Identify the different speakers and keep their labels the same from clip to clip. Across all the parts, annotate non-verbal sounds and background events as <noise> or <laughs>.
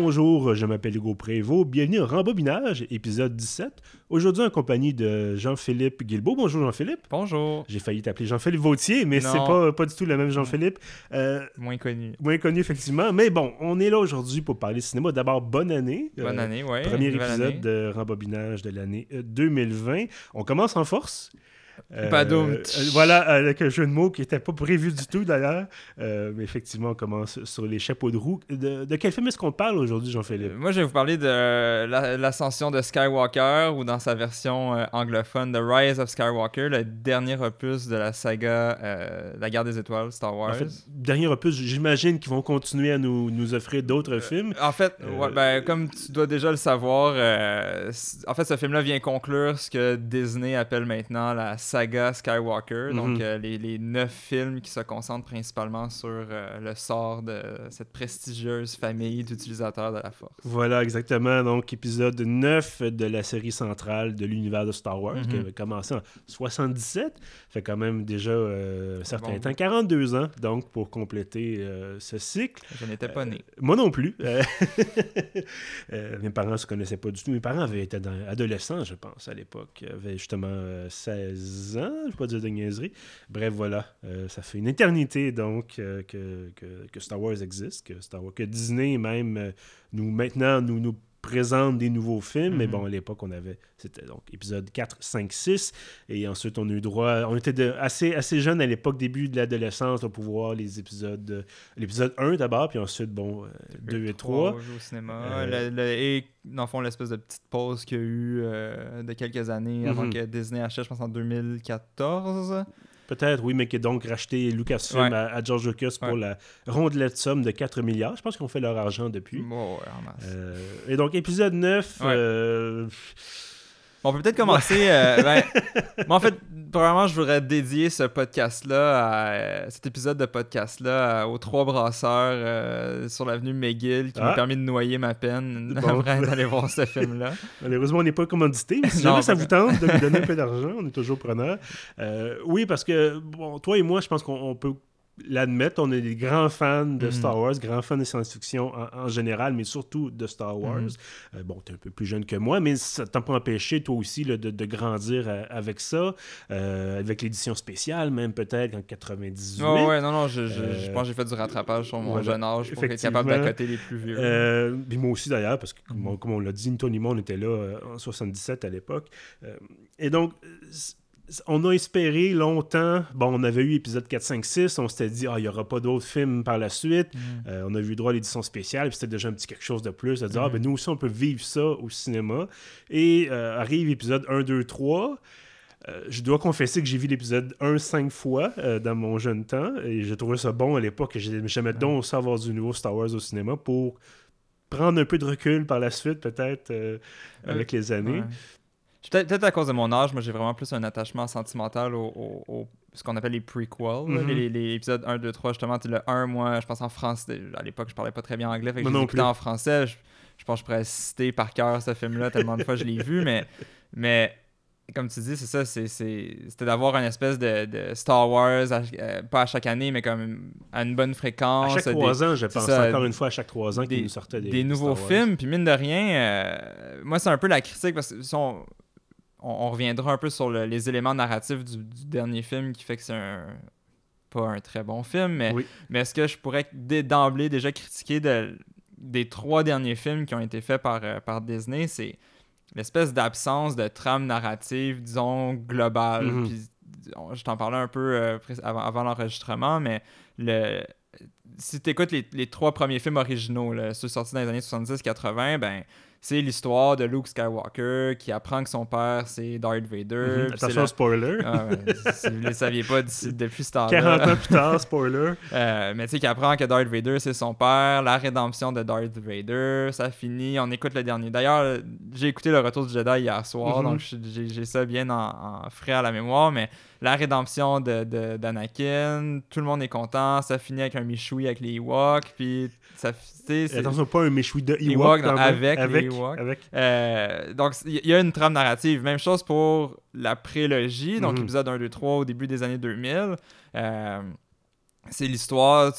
Speaker 1: Bonjour, je m'appelle Hugo Prévost. Bienvenue au Rembobinage, épisode 17. Aujourd'hui en compagnie de Jean-Philippe Guilbeault. Bonjour Jean-Philippe.
Speaker 2: Bonjour.
Speaker 1: J'ai failli t'appeler Jean-Philippe Vautier, mais c'est pas, pas du tout le même Jean-Philippe. Euh,
Speaker 2: Moins connu.
Speaker 1: moins connu, effectivement. Mais bon, on est là aujourd'hui pour parler cinéma. D'abord, bonne année. Euh,
Speaker 2: Bonne année, ouais.
Speaker 1: Premier épisode
Speaker 2: année.
Speaker 1: de Rembobinage de l'année euh, 2020. On commence en force. Euh, euh, voilà, avec un jeu de mots qui n'était pas prévu du tout d'ailleurs. Euh, mais effectivement, on commence sur les chapeaux de roue. De, de quel film est-ce qu'on parle aujourd'hui, Jean-Philippe?
Speaker 2: Euh, Moi, je vais vous parler de la- l'ascension de Skywalker ou dans sa version anglophone, The Rise of Skywalker, le dernier opus de la saga euh, La guerre des étoiles, Star Wars.
Speaker 1: En fait, dernier opus, j'imagine qu'ils vont continuer à nous, nous offrir d'autres films.
Speaker 2: En fait, ouais, ben, comme tu dois déjà le savoir, en fait, ce film-là vient conclure ce que Disney appelle maintenant la saga Skywalker,
Speaker 1: mhm.
Speaker 2: donc euh, les, neuf films qui se concentrent principalement sur euh, le sort de cette prestigieuse famille d'utilisateurs de la Force.
Speaker 1: Voilà, exactement. Donc, épisode 9 de la série centrale de l'univers de Star Wars,
Speaker 2: mhm.
Speaker 1: qui avait commencé en 77. fait quand même déjà euh, un certain
Speaker 2: bon.
Speaker 1: temps, 42 ans, donc, pour compléter ce cycle.
Speaker 2: Je n'étais pas né.
Speaker 1: moi non plus. <laughs> mes parents ne se connaissaient pas du tout. Mes parents avaient été adolescents, je pense, à l'époque. avaient justement 16 ans, je ne vais pas dire de niaiserie. Bref, voilà, euh, ça fait une éternité donc euh, que, Star Wars existe, que, que Disney même euh, nous maintenant nous, nous présente des nouveaux films. Mais
Speaker 2: Mhm.
Speaker 1: bon, à l'époque, on avait... C'était donc épisode 4, 5, 6. Et ensuite, on a eu droit... On était de- assez, assez jeunes à l'époque, début de l'adolescence, pour voir les épisodes... euh, L'épisode 1 d'abord, puis ensuite, bon, 2 et 3.
Speaker 2: au cinéma.
Speaker 1: Euh,
Speaker 2: Le- le- et dans le fond, l'espèce de petite pause qu'il y a eu euh, de quelques années avant
Speaker 1: Mhm.
Speaker 2: que Disney achète, je pense en 2014.
Speaker 1: Peut-être, oui, mais qui a donc racheté Lucasfilm
Speaker 2: Ouais.
Speaker 1: à, à George Lucas pour
Speaker 2: Ouais.
Speaker 1: la rondelette somme de 4 milliards. Je pense qu'ils ont fait leur argent depuis.
Speaker 2: Bon, ouais, en masse.
Speaker 1: Euh, et donc, épisode 9,
Speaker 2: Ouais.
Speaker 1: euh,
Speaker 2: On peut peut-être commencer. euh, ben, <laughs> en fait, probablement, je voudrais dédier ce podcast-là, à, euh, cet épisode de podcast-là, aux trois brasseurs euh, sur l'avenue McGill qui
Speaker 1: Ah.
Speaker 2: m'ont permis de noyer ma peine <laughs>
Speaker 1: Bon.
Speaker 2: d'aller voir ce film-là.
Speaker 1: Malheureusement, on n'est pas commandité, mais si jamais ça vous tente de nous donner un <laughs> peu d'argent, on est toujours preneur. Euh, oui, parce que, bon, toi et moi, je pense qu'on on peut l'admettre, on est des grands fans de
Speaker 2: Mhm.
Speaker 1: Star Wars, grands fans de science-fiction en, en général, mais surtout de Star Wars.
Speaker 2: Mhm.
Speaker 1: Euh, bon, tu es un peu plus jeune que moi, mais ça t'a pas empêché, toi aussi, là, de, de grandir euh, avec ça, euh, avec l'édition spéciale, même peut-être en 98.
Speaker 2: Ouais, ouais, non, non, je, je, je pense que j'ai fait du rattrapage sur mon
Speaker 1: voilà,
Speaker 2: jeune âge pour être capable d'accoter les plus vieux.
Speaker 1: Puis moi aussi d'ailleurs, parce que comme,
Speaker 2: Mhm.
Speaker 1: on- comme on l'a dit, Tony Mon était là en 77 à l'époque. Et donc, on a espéré longtemps, bon, on avait eu épisode 4, 5, 6, on s'était dit, ah, il n'y aura pas d'autres films par la suite.
Speaker 2: Mhm.
Speaker 1: Euh, on a eu droit à l'édition spéciale, puis c'était déjà un petit quelque chose de plus, de dire, ah,
Speaker 2: Mhm.
Speaker 1: ben nous aussi, on peut vivre ça au cinéma. Et euh, arrive épisode 1, 2, 3. Euh, je dois confesser que j'ai vu l'épisode 1 cinq fois euh, dans mon jeune temps et j'ai trouvé ça bon à l'époque. J'ai- J'aimais donc ça avoir du nouveau Star Wars au cinéma pour prendre un peu de recul par la suite, peut-être, euh, avec les années.
Speaker 2: Ouais. Peut-être à cause de mon âge, moi j'ai vraiment plus un attachement sentimental au, au- au- ce qu'on appelle les prequels,
Speaker 1: Mhm.
Speaker 2: les, épisodes 1, 2, 3, justement. Le 1, moi, je pense en français. À l'époque, je parlais pas très bien anglais, fait que je les
Speaker 1: non
Speaker 2: écoutais
Speaker 1: plus.
Speaker 2: en français. Je, je pense que je pourrais citer par cœur ce film-là tellement de fois je l'ai vu, <laughs> mais, mais comme tu dis, c'est ça, c'était d'avoir une espèce de, de Star Wars, à- euh, pas à chaque année, mais comme à une bonne
Speaker 1: À
Speaker 2: fréquence.
Speaker 1: chaque
Speaker 2: des-
Speaker 1: trois ans, je pense,
Speaker 2: ça,
Speaker 1: encore une fois, à chaque trois ans qu'il
Speaker 2: des-
Speaker 1: nous sortait des,
Speaker 2: des nouveaux
Speaker 1: Star Wars.
Speaker 2: films. Puis mine de rien, euh, moi, c'est un peu la critique parce que si on, on, on reviendra un peu sur le- les éléments narratifs du, du dernier film qui fait que c'est un pas un très bon film, mais,
Speaker 1: Oui.
Speaker 2: mais est-ce que je pourrais d'emblée déjà critiquer de- des trois derniers films qui ont été faits par, euh, par Disney, c'est l'espèce d'absence de trame narrative, disons, globale.
Speaker 1: Mhm.
Speaker 2: Puis, on- je t'en parlais un peu euh, avant, avant l'enregistrement, mais le, si tu écoutes les, les trois premiers films originaux, là, ceux sortis dans les années 70-80, ben, c'est l'histoire de Luke Skywalker qui apprend que son père, c'est Darth Vader.
Speaker 1: Attention,
Speaker 2: la-
Speaker 1: spoiler.
Speaker 2: Ah ouais, <laughs> si vous ne le saviez pas depuis ce temps-là.
Speaker 1: 40 ans plus tard, spoiler. <laughs>
Speaker 2: Euh, mais tu sais, qui apprend que Darth Vader, c'est son père, la rédemption de Darth Vader, ça finit, on écoute le dernier. D'ailleurs, j'ai écouté Le Retour du Jedi hier soir,
Speaker 1: Mhm.
Speaker 2: donc j'ai j'ai ça bien en, en frais à la mémoire, mais la rédemption de- de- d'Anakin, tout le monde est content, ça finit avec un Michoui avec les Ewoks, puis ça...
Speaker 1: Attention, pas un méchoui de
Speaker 2: Ewok, non, avec les Ewoks.
Speaker 1: avec.
Speaker 2: Euh, donc, il y a une trame narrative. Même chose pour la prélogie, donc
Speaker 1: Mhm.
Speaker 2: épisode 1, 2, 3 au début des années 2000. Euh, c'est l'histoire.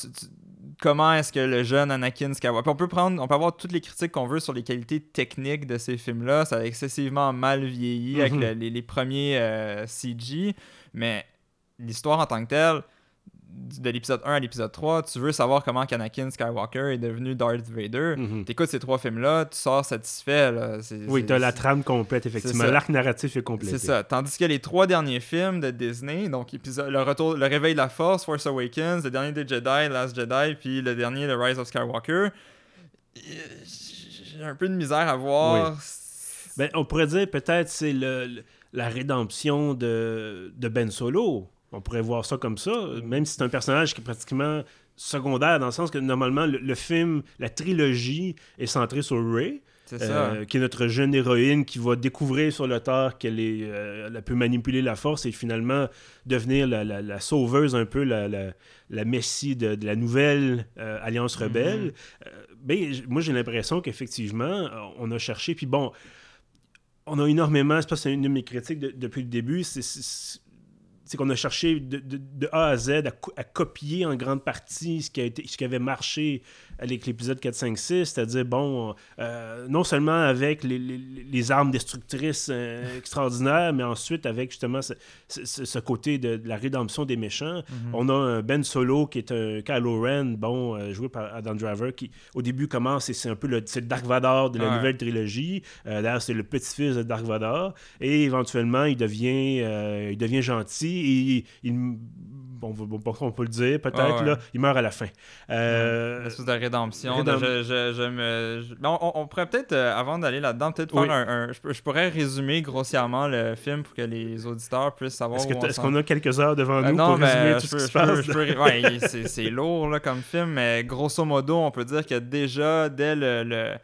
Speaker 2: Comment est-ce que le jeune Anakin Skywalker. on peut prendre, on peut avoir toutes les critiques qu'on veut sur les qualités techniques de ces films-là. Ça a excessivement mal vieilli avec
Speaker 1: Mhm.
Speaker 2: les, les premiers euh, CG, mais l'histoire en tant que telle, de l'épisode 1 à l'épisode 3, tu veux savoir comment Anakin Skywalker est devenu Darth Vader.
Speaker 1: Mhm.
Speaker 2: T'écoutes ces trois films-là, tu sors satisfait. Là.
Speaker 1: Oui,
Speaker 2: c'est-
Speaker 1: tu as la trame complète, effectivement. L'arc narratif est complet.
Speaker 2: c'est ça. Tandis que les trois derniers films de Disney, donc épisode, le retour, le réveil de la Force, Force Awakens, le dernier des Jedi, Last Jedi, puis le dernier, le Rise of Skywalker, j'ai un peu de misère à voir.
Speaker 1: Ben, on pourrait dire peut-être c'est le, le- la rédemption de, de Ben Solo. On pourrait voir ça comme ça, même si c'est un personnage qui est pratiquement secondaire, dans le sens que normalement, le, le film, la trilogie est centrée sur
Speaker 2: ça.
Speaker 1: euh, qui est notre jeune héroïne qui va découvrir sur le tard qu'elle est, euh, elle peut manipuler la force et finalement devenir la, la- la sauveuse, un peu la, la, la messie de, de la nouvelle euh, Alliance rebelle. Euh, ben, moi, j'ai l'impression qu'effectivement, on a cherché, puis bon, on a énormément, c'est pas c'est une de mes critiques de- depuis le début, c'est qu'on a cherché de, de- de A à Z à, co- à copier en grande partie ce qui, a été, ce qui avait marché avec l'épisode 4, 5, 6, c'est-à-dire, bon, euh, non seulement avec les, les- les armes destructrices euh, <laughs> extraordinaires, mais ensuite avec justement ce, ce- côté de, de la rédemption des méchants.
Speaker 2: Mhm.
Speaker 1: On a un Ben Solo qui est un Kylo Ren, bon, euh, joué par Adam Driver, qui au début commence et c'est un peu le, le Dark Vador de la
Speaker 2: Ouais.
Speaker 1: nouvelle trilogie. D'ailleurs, c'est le petit-fils de Dark Vador. Et éventuellement, il devient, il devient gentil il, bon, bon, bon, on peut le dire peut-être,
Speaker 2: Ah ouais.
Speaker 1: là, il meurt à la fin. Euh,
Speaker 2: Une espèce de rédemption.
Speaker 1: rédem-
Speaker 2: de je, je- je me, je- ben, on, on pourrait peut-être, euh, avant d'aller là-dedans, peut-être faire
Speaker 1: Oui.
Speaker 2: un, un- je, pourrais résumer grossièrement le film pour que les auditeurs puissent savoir
Speaker 1: Est-ce
Speaker 2: on
Speaker 1: qu'on a quelques heures devant
Speaker 2: Euh,
Speaker 1: nous
Speaker 2: non,
Speaker 1: pour résumer
Speaker 2: mais
Speaker 1: tout
Speaker 2: je
Speaker 1: ce qui se passe?
Speaker 2: ouais, il- <laughs> c'est c'est lourd là, comme film, mais grosso modo, on peut dire que déjà, dès le, le-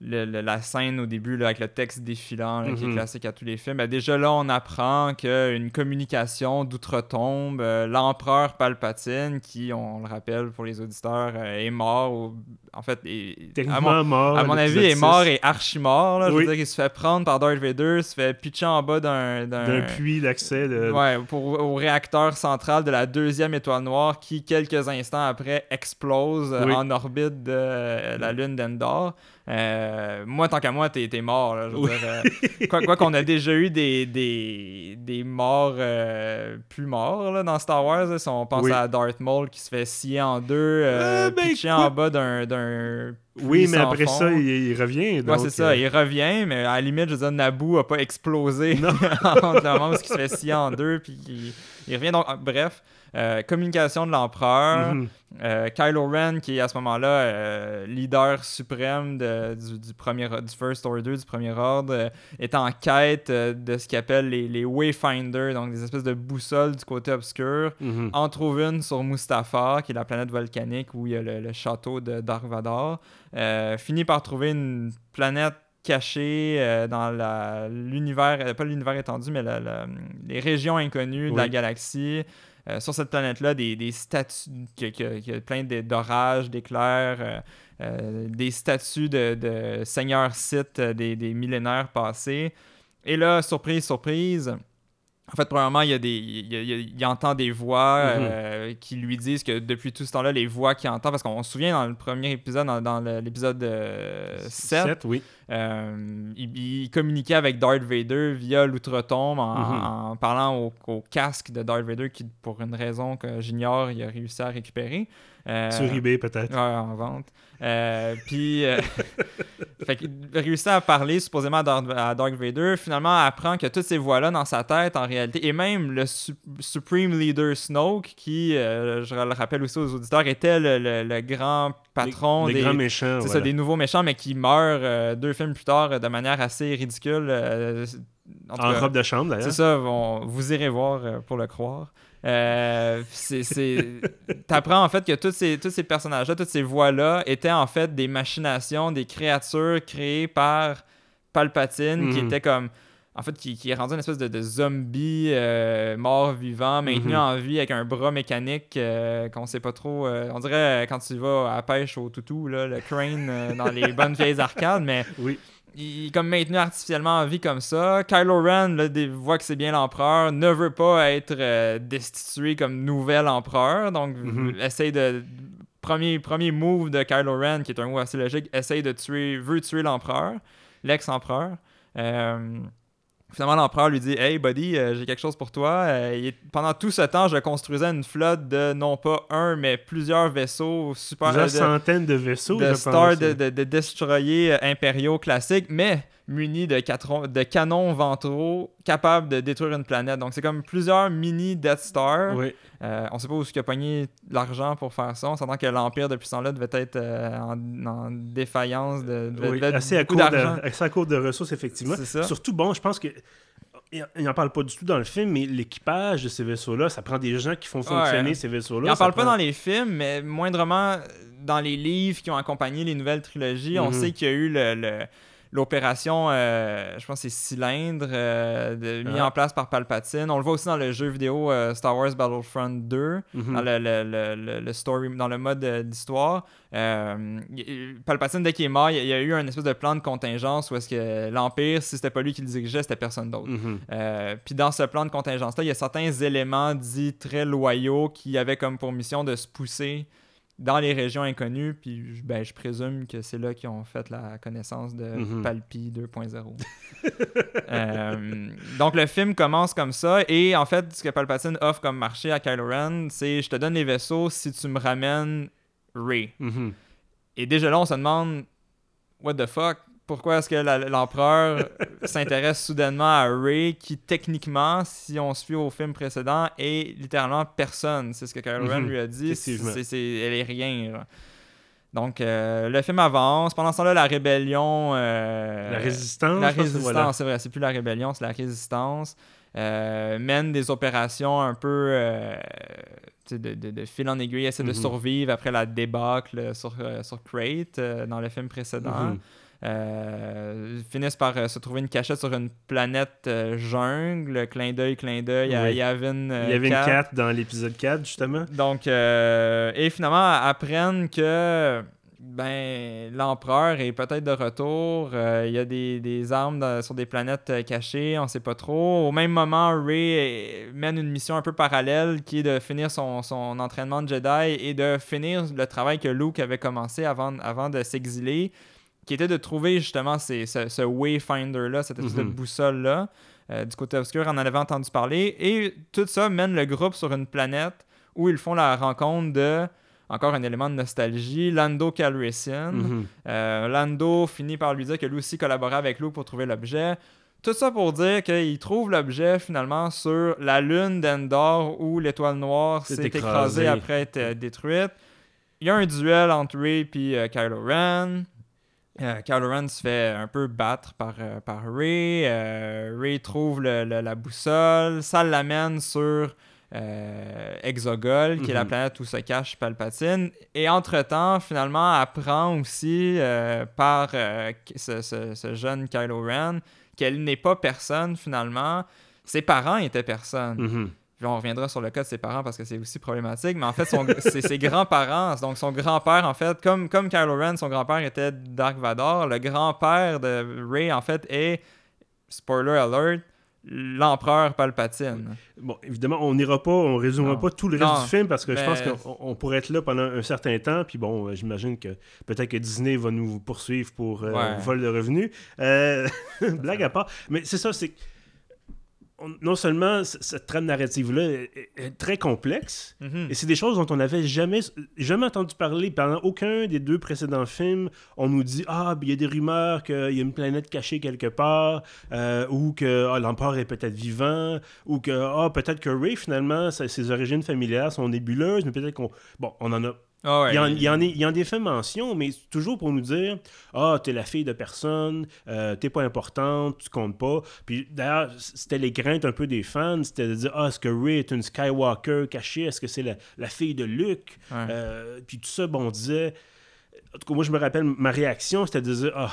Speaker 2: le- le- la scène au début là, avec le texte défilant là, qui est
Speaker 1: Mhm.
Speaker 2: classique à tous les films, ben, déjà là, on apprend qu'une communication d'outre-tombe, euh, l'empereur Palpatine, qui, on le rappelle pour les auditeurs, euh, est mort, ou- en fait, est- à mon,
Speaker 1: mort.
Speaker 2: à mon avis, est mort
Speaker 1: 6,
Speaker 2: et archi mort. Là. Je veux dire, il se fait prendre par Darth Vader, se fait pitcher en bas d'un...
Speaker 1: D'un puits d'accès. De...
Speaker 2: Ouais, pour, au réacteur central de la deuxième étoile noire qui, quelques instants après, explose euh,
Speaker 1: Oui.
Speaker 2: en orbite de la lune d'Endor. Euh, moi, tant qu'à moi, t'es mort. là, je veux
Speaker 1: Oui.
Speaker 2: dire, euh, quoi qu'on a <laughs> déjà eu des, des, des morts euh, plus morts là, dans Star Wars. là, si on pense
Speaker 1: Oui.
Speaker 2: à Darth Maul qui se fait scier en deux, euh,
Speaker 1: ben,
Speaker 2: pitché en bas d'un-
Speaker 1: Oui, mais après
Speaker 2: fond.
Speaker 1: ça, il, il revient.
Speaker 2: Ouais,
Speaker 1: donc,
Speaker 2: c'est ça,
Speaker 1: euh,
Speaker 2: il revient, mais à la limite, je veux dire, Naboo a pas explosé <laughs> entre le moment où il se fait scier en deux, puis il, il revient. Donc, ah, bref, euh, communication de l'empereur,
Speaker 1: mhm.
Speaker 2: euh, Kylo Ren, qui est à ce moment-là euh, leader suprême de- du, du premier, du First Order, du premier ordre, est en quête de ce qu'il appelle les, les Wayfinders, donc des espèces de boussoles du côté obscur.
Speaker 1: Mhm.
Speaker 2: En trouve une sur Mustapha, qui est la planète volcanique où il y a le, le château de Dark Vador. Euh, finit par trouver une planète cachée euh, dans l'univers, pas l'univers étendu, mais la- la- les régions inconnues de la galaxie. Euh, sur cette planète-là, des, des statues, qui qui- qui a plein d'orages, d'éclairs, euh, euh, des statues de, de seigneurs Sith euh, des, des millénaires passés. Et là, surprise, surprise, en fait, premièrement, il, y a des, il, entend des voix
Speaker 1: Mhm.
Speaker 2: euh, qui lui disent que depuis tout ce temps-là, les voix qu'il entend, parce qu'on se souvient dans le premier épisode, dans, l'épisode euh, 7,
Speaker 1: Sept, oui.
Speaker 2: euh, il, il communiquait avec Darth Vader via l'outre-tombe en,
Speaker 1: Mhm.
Speaker 2: en parlant au, au casque de Darth Vader qui, pour une raison que j'ignore, il a réussi à récupérer. Euh,
Speaker 1: Sur eBay, peut-être.
Speaker 2: Ouais, en vente. Euh, puis, euh, <laughs> fait réussit à parler supposément à Darth, à Darth Vader. Finalement, apprend que toutes ces voix-là dans sa tête, en réalité, et même le su- Supreme Leader Snoke, qui, je le rappelle aussi aux auditeurs, était le, le- le grand patron
Speaker 1: Les,
Speaker 2: des,
Speaker 1: grands méchants.
Speaker 2: c'est ça,
Speaker 1: voilà.
Speaker 2: des nouveaux méchants, mais qui meurt deux films plus tard de manière assez ridicule. en tout
Speaker 1: En
Speaker 2: cas,
Speaker 1: robe de chambre,
Speaker 2: c'est
Speaker 1: d'ailleurs.
Speaker 2: ça, on- vous irez voir euh, pour le croire. Euh. <laughs> T'apprends en fait que tous ces, tous ces personnages-là, toutes ces voix-là étaient en fait des machinations, des créatures créées par Palpatine qui
Speaker 1: Mhm.
Speaker 2: était comme. En fait, qui, qui est rendu une espèce de, de zombie euh, mort-vivant, maintenu
Speaker 1: Mhm.
Speaker 2: en vie avec un bras mécanique euh, qu'on sait pas trop. euh, on dirait euh, quand tu vas à la pêche au toutou, là, le crane dans les bonnes vieilles arcades, mais
Speaker 1: Oui.
Speaker 2: Il est comme maintenu artificiellement en vie comme ça. Kylo Ren là, voit que c'est bien l'empereur, ne veut pas être euh, destitué comme nouvel empereur, donc
Speaker 1: Mhm.
Speaker 2: essaye de premier, premier move de Kylo Ren, qui est un move assez logique, essaye de tuer, veut tuer l'empereur, l'ex-empereur. Euh, Finalement, l'empereur lui dit Hey, buddy, euh, j'ai quelque chose pour toi. Euh, pendant tout ce temps, je construisais une flotte de non pas un, mais plusieurs vaisseaux super.
Speaker 1: Plusieurs centaines de vaisseaux,
Speaker 2: de stars de, de, de, destroyers impériaux classiques, mais munis de, de canons ventraux capables de détruire une planète. Donc, c'est comme plusieurs mini Death Star.
Speaker 1: Oui.
Speaker 2: Euh, on sait pas où il a pogné l'argent pour faire ça. On s'entend que l'Empire, depuis ce temps-là, devait être euh, en, défaillance. De,
Speaker 1: oui, assez, à court de, assez à court de ressources, effectivement. Surtout, bon, je pense que il n'en parle pas du tout dans le film, mais l'équipage de ces vaisseaux-là, ça prend des gens qui font fonctionner ces vaisseaux-là.
Speaker 2: Il n'en parle pas dans les films, mais moindrement dans les livres qui ont accompagné les nouvelles trilogies, on mhm. sait qu'il y a eu le l'opération, euh, je pense c'est Cylindre, euh, mis ah. en place par Palpatine. On le voit aussi dans le jeu vidéo euh, Star Wars Battlefront 2, mhm. dans, le, le, story, dans le mode d'histoire. Palpatine, dès qu'il est mort, il y, a eu un espèce de plan de contingence où est-ce que l'Empire, si c'était pas lui qui le dirigeait, c'était personne d'autre.
Speaker 1: Mhm.
Speaker 2: Puis dans ce plan de contingence-là, il y a certains éléments dits très loyaux qui avaient comme pour mission de se pousser dans les régions inconnues, puis ben, je présume que c'est là qu'ils ont fait la connaissance de mhm. Palpi 2.0. <laughs> Euh, donc le film commence comme ça, et en fait, ce que Palpatine offre comme marché à Kylo Ren, c'est je te donne les vaisseaux si tu me ramènes Ray.
Speaker 1: Mhm.
Speaker 2: Et déjà là, on se demande, what the fuck, pourquoi est-ce que l'empereur <laughs> s'intéresse soudainement à Ray, qui techniquement, si on se fie au film précédent, est littéralement personne? C'est ce que Kylo Ren mhm. lui a dit. Elle est rien. Donc, euh, le film avance. Pendant ce temps-là, la rébellion. Euh,
Speaker 1: la résistance.
Speaker 2: La résistance, c'est vrai. C'est plus la rébellion, c'est la résistance. Euh, mène des opérations un peu de, de, fil en aiguille, essaie de mhm. survivre après la débâcle sur, sur Crate dans le film précédent. Mhm. Euh, finissent par euh, se trouver une cachette sur une planète euh, jungle. Clin d'œil, clin d'œil à Yavin
Speaker 1: 4. dans l'épisode 4, justement.
Speaker 2: Donc, et finalement, apprennent que ben, l'empereur est peut-être de retour. Il y a des, des armes sur des planètes cachées, on sait pas trop. Au même moment, Ray mène une mission un peu parallèle qui est de finir son, son entraînement de Jedi et de finir le travail que Luke avait commencé avant, avant de s'exiler qui était de trouver justement ces, ce, Wayfinder-là, cette espèce de mhm. boussole-là. Euh, du côté obscur, on en avait entendu parler. Et tout ça mène le groupe sur une planète où ils font la rencontre de, encore un élément de nostalgie, Lando Calrissian.
Speaker 1: Mhm.
Speaker 2: Euh, Lando finit par lui dire que lui aussi collaborait avec Luke pour trouver l'objet. Tout ça pour dire qu'il trouve l'objet finalement sur la lune d'Endor où l'étoile noire s'est écrasée après être détruite. Il y a un duel entre Ray et euh, Kylo Ren. Euh, Kylo Ren se fait un peu battre par, euh, par Ray. Euh, Ray trouve la boussole. Ça l'amène sur Exogol, qui est la mhm. planète où se cache Palpatine. Et entre-temps, finalement, apprend aussi par ce, jeune Kylo Ren qu'elle n'est pas personne, finalement. Ses parents étaient personne. On reviendra sur le cas de ses parents parce que c'est aussi problématique, mais en fait, <laughs> c'est ses grands-parents. Donc, son grand-père, en fait, comme, comme Kylo Ren, son grand-père était Dark Vador, le grand-père de Rey, en fait, est, spoiler alert, l'empereur Palpatine.
Speaker 1: Bon, évidemment, on n'ira pas, on résumera pas tout le reste du film parce que je pense qu'on pourrait être là pendant un certain temps. Puis bon, euh, j'imagine que peut-être que Disney va nous poursuivre pour euh, vol de revenus. Euh, <laughs> blague à part. Mais c'est ça, c'est non seulement cette trame narrative-là est, très complexe,
Speaker 2: mhm.
Speaker 1: et c'est des choses dont on n'avait jamais, jamais entendu parler. Pendant aucun des deux précédents films, on nous dit Ah, ben, il y a des rumeurs qu'il y a une planète cachée quelque part, euh, ou que ah, l'empereur est peut-être vivant, ou que ah, peut-être que Ray, finalement, ses origines familiales sont nébuleuses, mais peut-être qu'on. Bon, on en a
Speaker 2: ah
Speaker 1: il, y en, il, y en il, y en, des fait mention, mais toujours pour nous dire Ah, t'es la fille de personne, euh, t'es pas importante, tu comptes pas. Puis d'ailleurs, c'était les craintes un peu des fans c'était de dire Ah, est-ce que Ray est une Skywalker cachée? Est-ce que c'est la, la, fille de Luke? Euh, Puis tout ça, bon, on disait. En tout cas, moi, je me rappelle, ma réaction, c'était de dire Ah,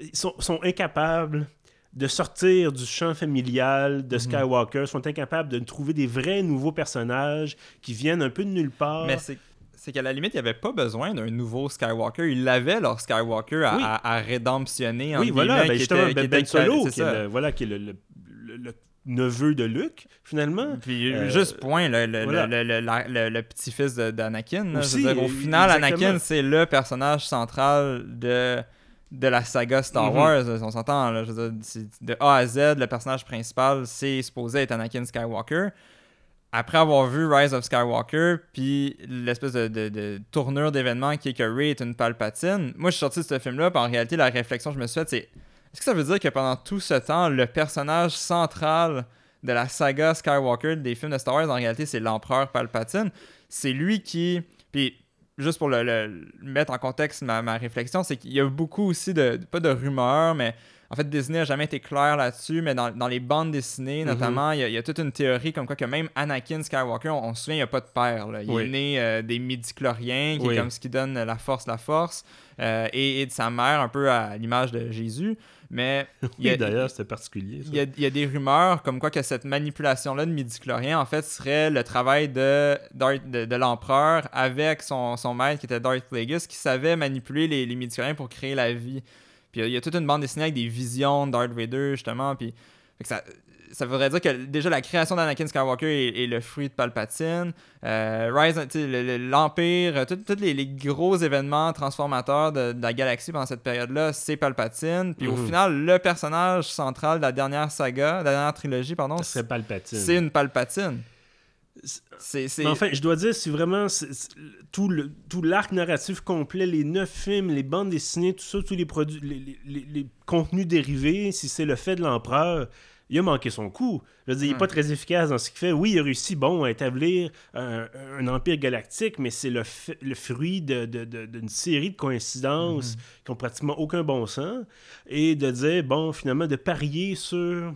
Speaker 1: ils sont, sont incapables de sortir du champ familial de mhm. Skywalker, sont incapables de trouver des vrais nouveaux personnages qui viennent un peu de nulle part.
Speaker 2: Mais c'est qu'à la limite, il n'y avait pas besoin d'un nouveau Skywalker. Il l'avait, leur Skywalker, à, rédemptionner.
Speaker 1: Oui, voilà, ben, justement, Ben, ben Solo, qui est, le, voilà, qui est le, neveu de Luke, finalement.
Speaker 2: Puis
Speaker 1: Euh,
Speaker 2: juste point, le, le,
Speaker 1: voilà.
Speaker 2: le, le- le- le petit-fils d'Anakin. au
Speaker 1: euh,
Speaker 2: final,
Speaker 1: exactement.
Speaker 2: Anakin, c'est le personnage central de, de la saga Star
Speaker 1: Mhm.
Speaker 2: Wars. On s'entend, de A à Z, le personnage principal, c'est supposé être Anakin Skywalker. Après avoir vu Rise of Skywalker, puis l'espèce de, de- de tournure d'événement qui est que Rey est une Palpatine, moi je suis sorti de ce film-là, puis en réalité, la réflexion que je me suis faite, c'est est-ce que ça veut dire que pendant tout ce temps, le personnage central de la saga Skywalker des films de Star Wars, en réalité, c'est l'empereur Palpatine? C'est lui qui. Puis, juste pour le, le- mettre en contexte ma, ma réflexion, c'est qu'il y a beaucoup aussi de. Pas de rumeurs, mais. En fait, Disney n'a jamais été clair là-dessus, mais dans, dans les bandes dessinées,
Speaker 1: Mhm.
Speaker 2: notamment, il y, a- il y a toute une théorie comme quoi que même Anakin Skywalker, on, on se souvient, il n'y a pas de père. là. Il
Speaker 1: Oui.
Speaker 2: est né euh, des midi-chloriens, qui
Speaker 1: Oui.
Speaker 2: est comme ce qui donne la force, la force, euh, et, et de sa mère, un peu à l'image de Jésus. Mais <laughs> il y a-
Speaker 1: Oui, d'ailleurs, c'était particulier.
Speaker 2: il y, a, il y a des rumeurs comme quoi que cette manipulation-là de midi-chloriens, en fait, serait le travail de, Darth- de, de l'empereur avec son, son maître qui était Darth Plagueis, qui savait manipuler les, les midi-chloriens pour créer la vie. Puis il y a toute une bande dessinée avec des visions de Darth Vader, justement. Puis ça, ça voudrait dire que déjà la création d'Anakin Skywalker est, est le fruit de Palpatine. Euh, Rise, l'Empire, euh, tous les, les gros événements transformateurs de, de la galaxie pendant cette période-là, c'est Palpatine. Puis au
Speaker 1: Mhm.
Speaker 2: final, le personnage central de la dernière saga, de la dernière trilogie, pardon, c'est
Speaker 1: Palpatine.
Speaker 2: c'est une Palpatine.
Speaker 1: C'est-
Speaker 2: C'est
Speaker 1: Mais enfin, je dois dire, si vraiment c'est- c'est- tout le tout l'arc narratif complet, les neuf films, les bandes dessinées, tout ça, tous les produits, les, les- contenus dérivés, si c'est le fait de l'empereur, il a manqué son coup. Je veux dire, il n'est pas très efficace dans ce qu'il fait. Oui, il a réussi, bon, à établir un, un empire galactique, mais c'est le, le fruit de- de- de- d'une série de coïncidences
Speaker 2: Mhm.
Speaker 1: qui ont pratiquement aucun bon sens, et de dire, bon, finalement, de parier sur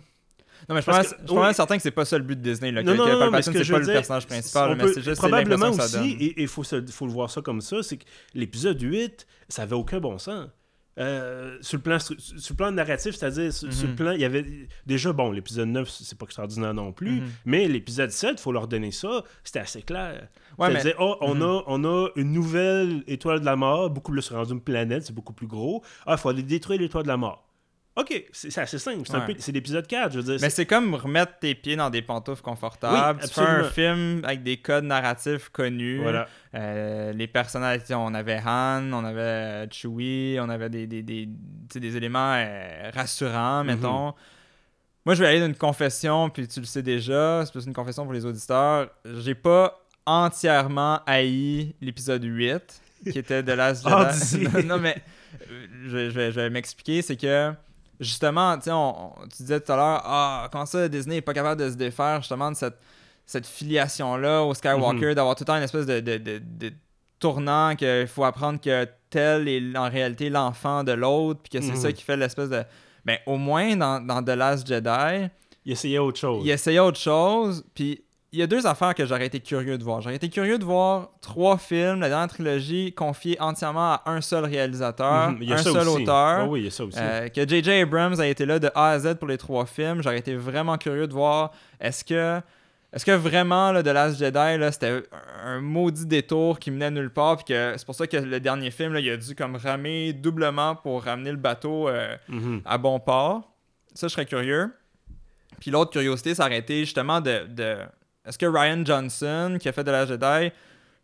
Speaker 2: Non, mais je pense,
Speaker 1: que-
Speaker 2: je
Speaker 1: oui.
Speaker 2: certain que c'est pas ça le but de Disney. Là, que,
Speaker 1: Non,
Speaker 2: que Palpatine, c'est pas le
Speaker 1: dire,
Speaker 2: personnage principal, mais c'est juste
Speaker 1: probablement
Speaker 2: que ça
Speaker 1: aussi,
Speaker 2: donne.
Speaker 1: et il faut, le voir ça comme ça, c'est que l'épisode 8, ça avait aucun bon sens. Euh, sur, le plan, sur le plan narratif, c'est-à-dire sur, sur le
Speaker 2: Mhm.
Speaker 1: plan, il y avait déjà, bon, l'épisode 9, c'est pas extraordinaire non plus,
Speaker 2: Mhm.
Speaker 1: mais l'épisode 7, faut leur donner ça, c'était assez clair.
Speaker 2: Ouais, mais-
Speaker 1: oh, on,
Speaker 2: Mhm.
Speaker 1: a, on a une nouvelle étoile de la mort, beaucoup plus rendu une planète, c'est beaucoup plus gros. Ah, il faut aller détruire l'étoile de la mort. Ok, c'est assez simple, c'est
Speaker 2: Ouais.
Speaker 1: l'épisode 4, je veux dire.
Speaker 2: Mais
Speaker 1: c'est-
Speaker 2: comme remettre tes pieds dans des pantoufles confortables.
Speaker 1: Oui,
Speaker 2: tu fais un film avec des codes narratifs connus.
Speaker 1: Voilà.
Speaker 2: Euh, les personnages, on avait Han, on avait euh, Chewie, on avait des, des, des, des éléments euh, rassurants,
Speaker 1: Mhm.
Speaker 2: mettons. Moi, je vais aller d'une confession, puis tu le sais déjà, c'est plus une confession pour les auditeurs. J'ai pas entièrement haï l'épisode 8, qui était de Last <laughs> Jedi.
Speaker 1: Ah, dis-y. <laughs>
Speaker 2: non, non, mais je, vais- je vais, je vais m'expliquer, c'est que justement, tu disais tout à l'heure, ah, comment ça, Disney est pas capable de se défaire justement de cette, cette filiation-là au Skywalker,
Speaker 1: Mhm.
Speaker 2: d'avoir tout le temps une espèce de, de, de- de tournant qu'il faut apprendre que tel est en réalité l'enfant de l'autre, puis que c'est
Speaker 1: Mhm.
Speaker 2: ça qui fait l'espèce de... Ben, au moins, dans, dans The Last Jedi,
Speaker 1: Il essayait autre chose.
Speaker 2: il essayait autre chose, puis il y a deux affaires que j'aurais été curieux de voir. J'aurais été curieux de voir trois films, la dernière trilogie, confiée entièrement à un seul réalisateur,
Speaker 1: Mhm, il y a
Speaker 2: un seul
Speaker 1: aussi.
Speaker 2: auteur.
Speaker 1: Ah oui, il y a ça aussi.
Speaker 2: Euh, que J.J. Abrams a été là de A à Z pour les trois films. J'aurais été vraiment curieux de voir est-ce que est-ce que vraiment là, The Last Jedi c'était un maudit détour qui menait nulle part puis que c'est pour ça que le dernier film là, il a dû comme ramer doublement pour ramener le bateau euh,
Speaker 1: Mhm.
Speaker 2: à bon port. Ça je serais curieux. Puis l'autre curiosité ça aurait été justement de, de- est-ce que Ryan Johnson qui a fait The Last Jedi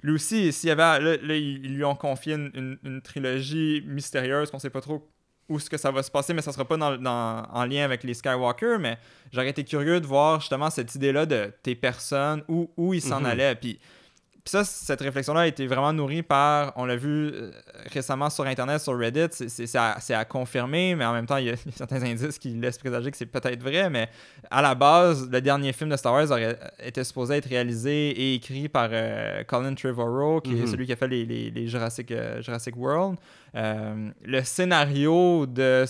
Speaker 2: lui aussi, s'il y avait. Là, là, ils lui ont confié une, une- une trilogie mystérieuse qu'on sait pas trop où ce que ça va se passer, mais ça sera pas dans, dans- en lien avec les Skywalker. Mais j'aurais été curieux de voir justement cette idée-là de tes personnes, où, où ils s'en
Speaker 1: Mhm.
Speaker 2: allaient. Puis, puis ça, cette réflexion-là a été vraiment nourrie par, on l'a vu euh, récemment sur Internet, sur Reddit, c'est- à, confirmer, mais en même temps, il y, a, <laughs> certains indices qui laissent présager que c'est peut-être vrai, mais à la base, le dernier film de Star Wars aurait été supposé être réalisé et écrit par euh, Colin Trevorrow, qui est
Speaker 1: Mhm.
Speaker 2: celui qui a fait les, les, les Jurassic, euh, Jurassic World. Euh, le scénario de,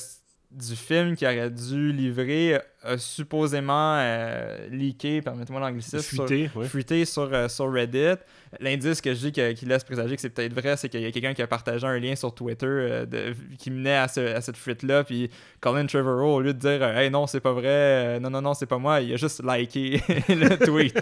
Speaker 2: du film qui aurait dû livrer a supposément euh, leaké, permettez-moi l'anglicisme, sur-
Speaker 1: Fuité, ouais.
Speaker 2: fuité sur, euh, sur Reddit. L'indice que je dis que- qui laisse présager que c'est peut-être vrai, c'est qu'il y a quelqu'un qui a partagé un lien sur Twitter euh, de- qui menait à, ce- à cette fuite-là. Puis Colin Trevorrow, au lieu de dire euh, Hey non, c'est pas vrai, euh, non, non, non, c'est pas moi, il a juste liké <laughs> le tweet.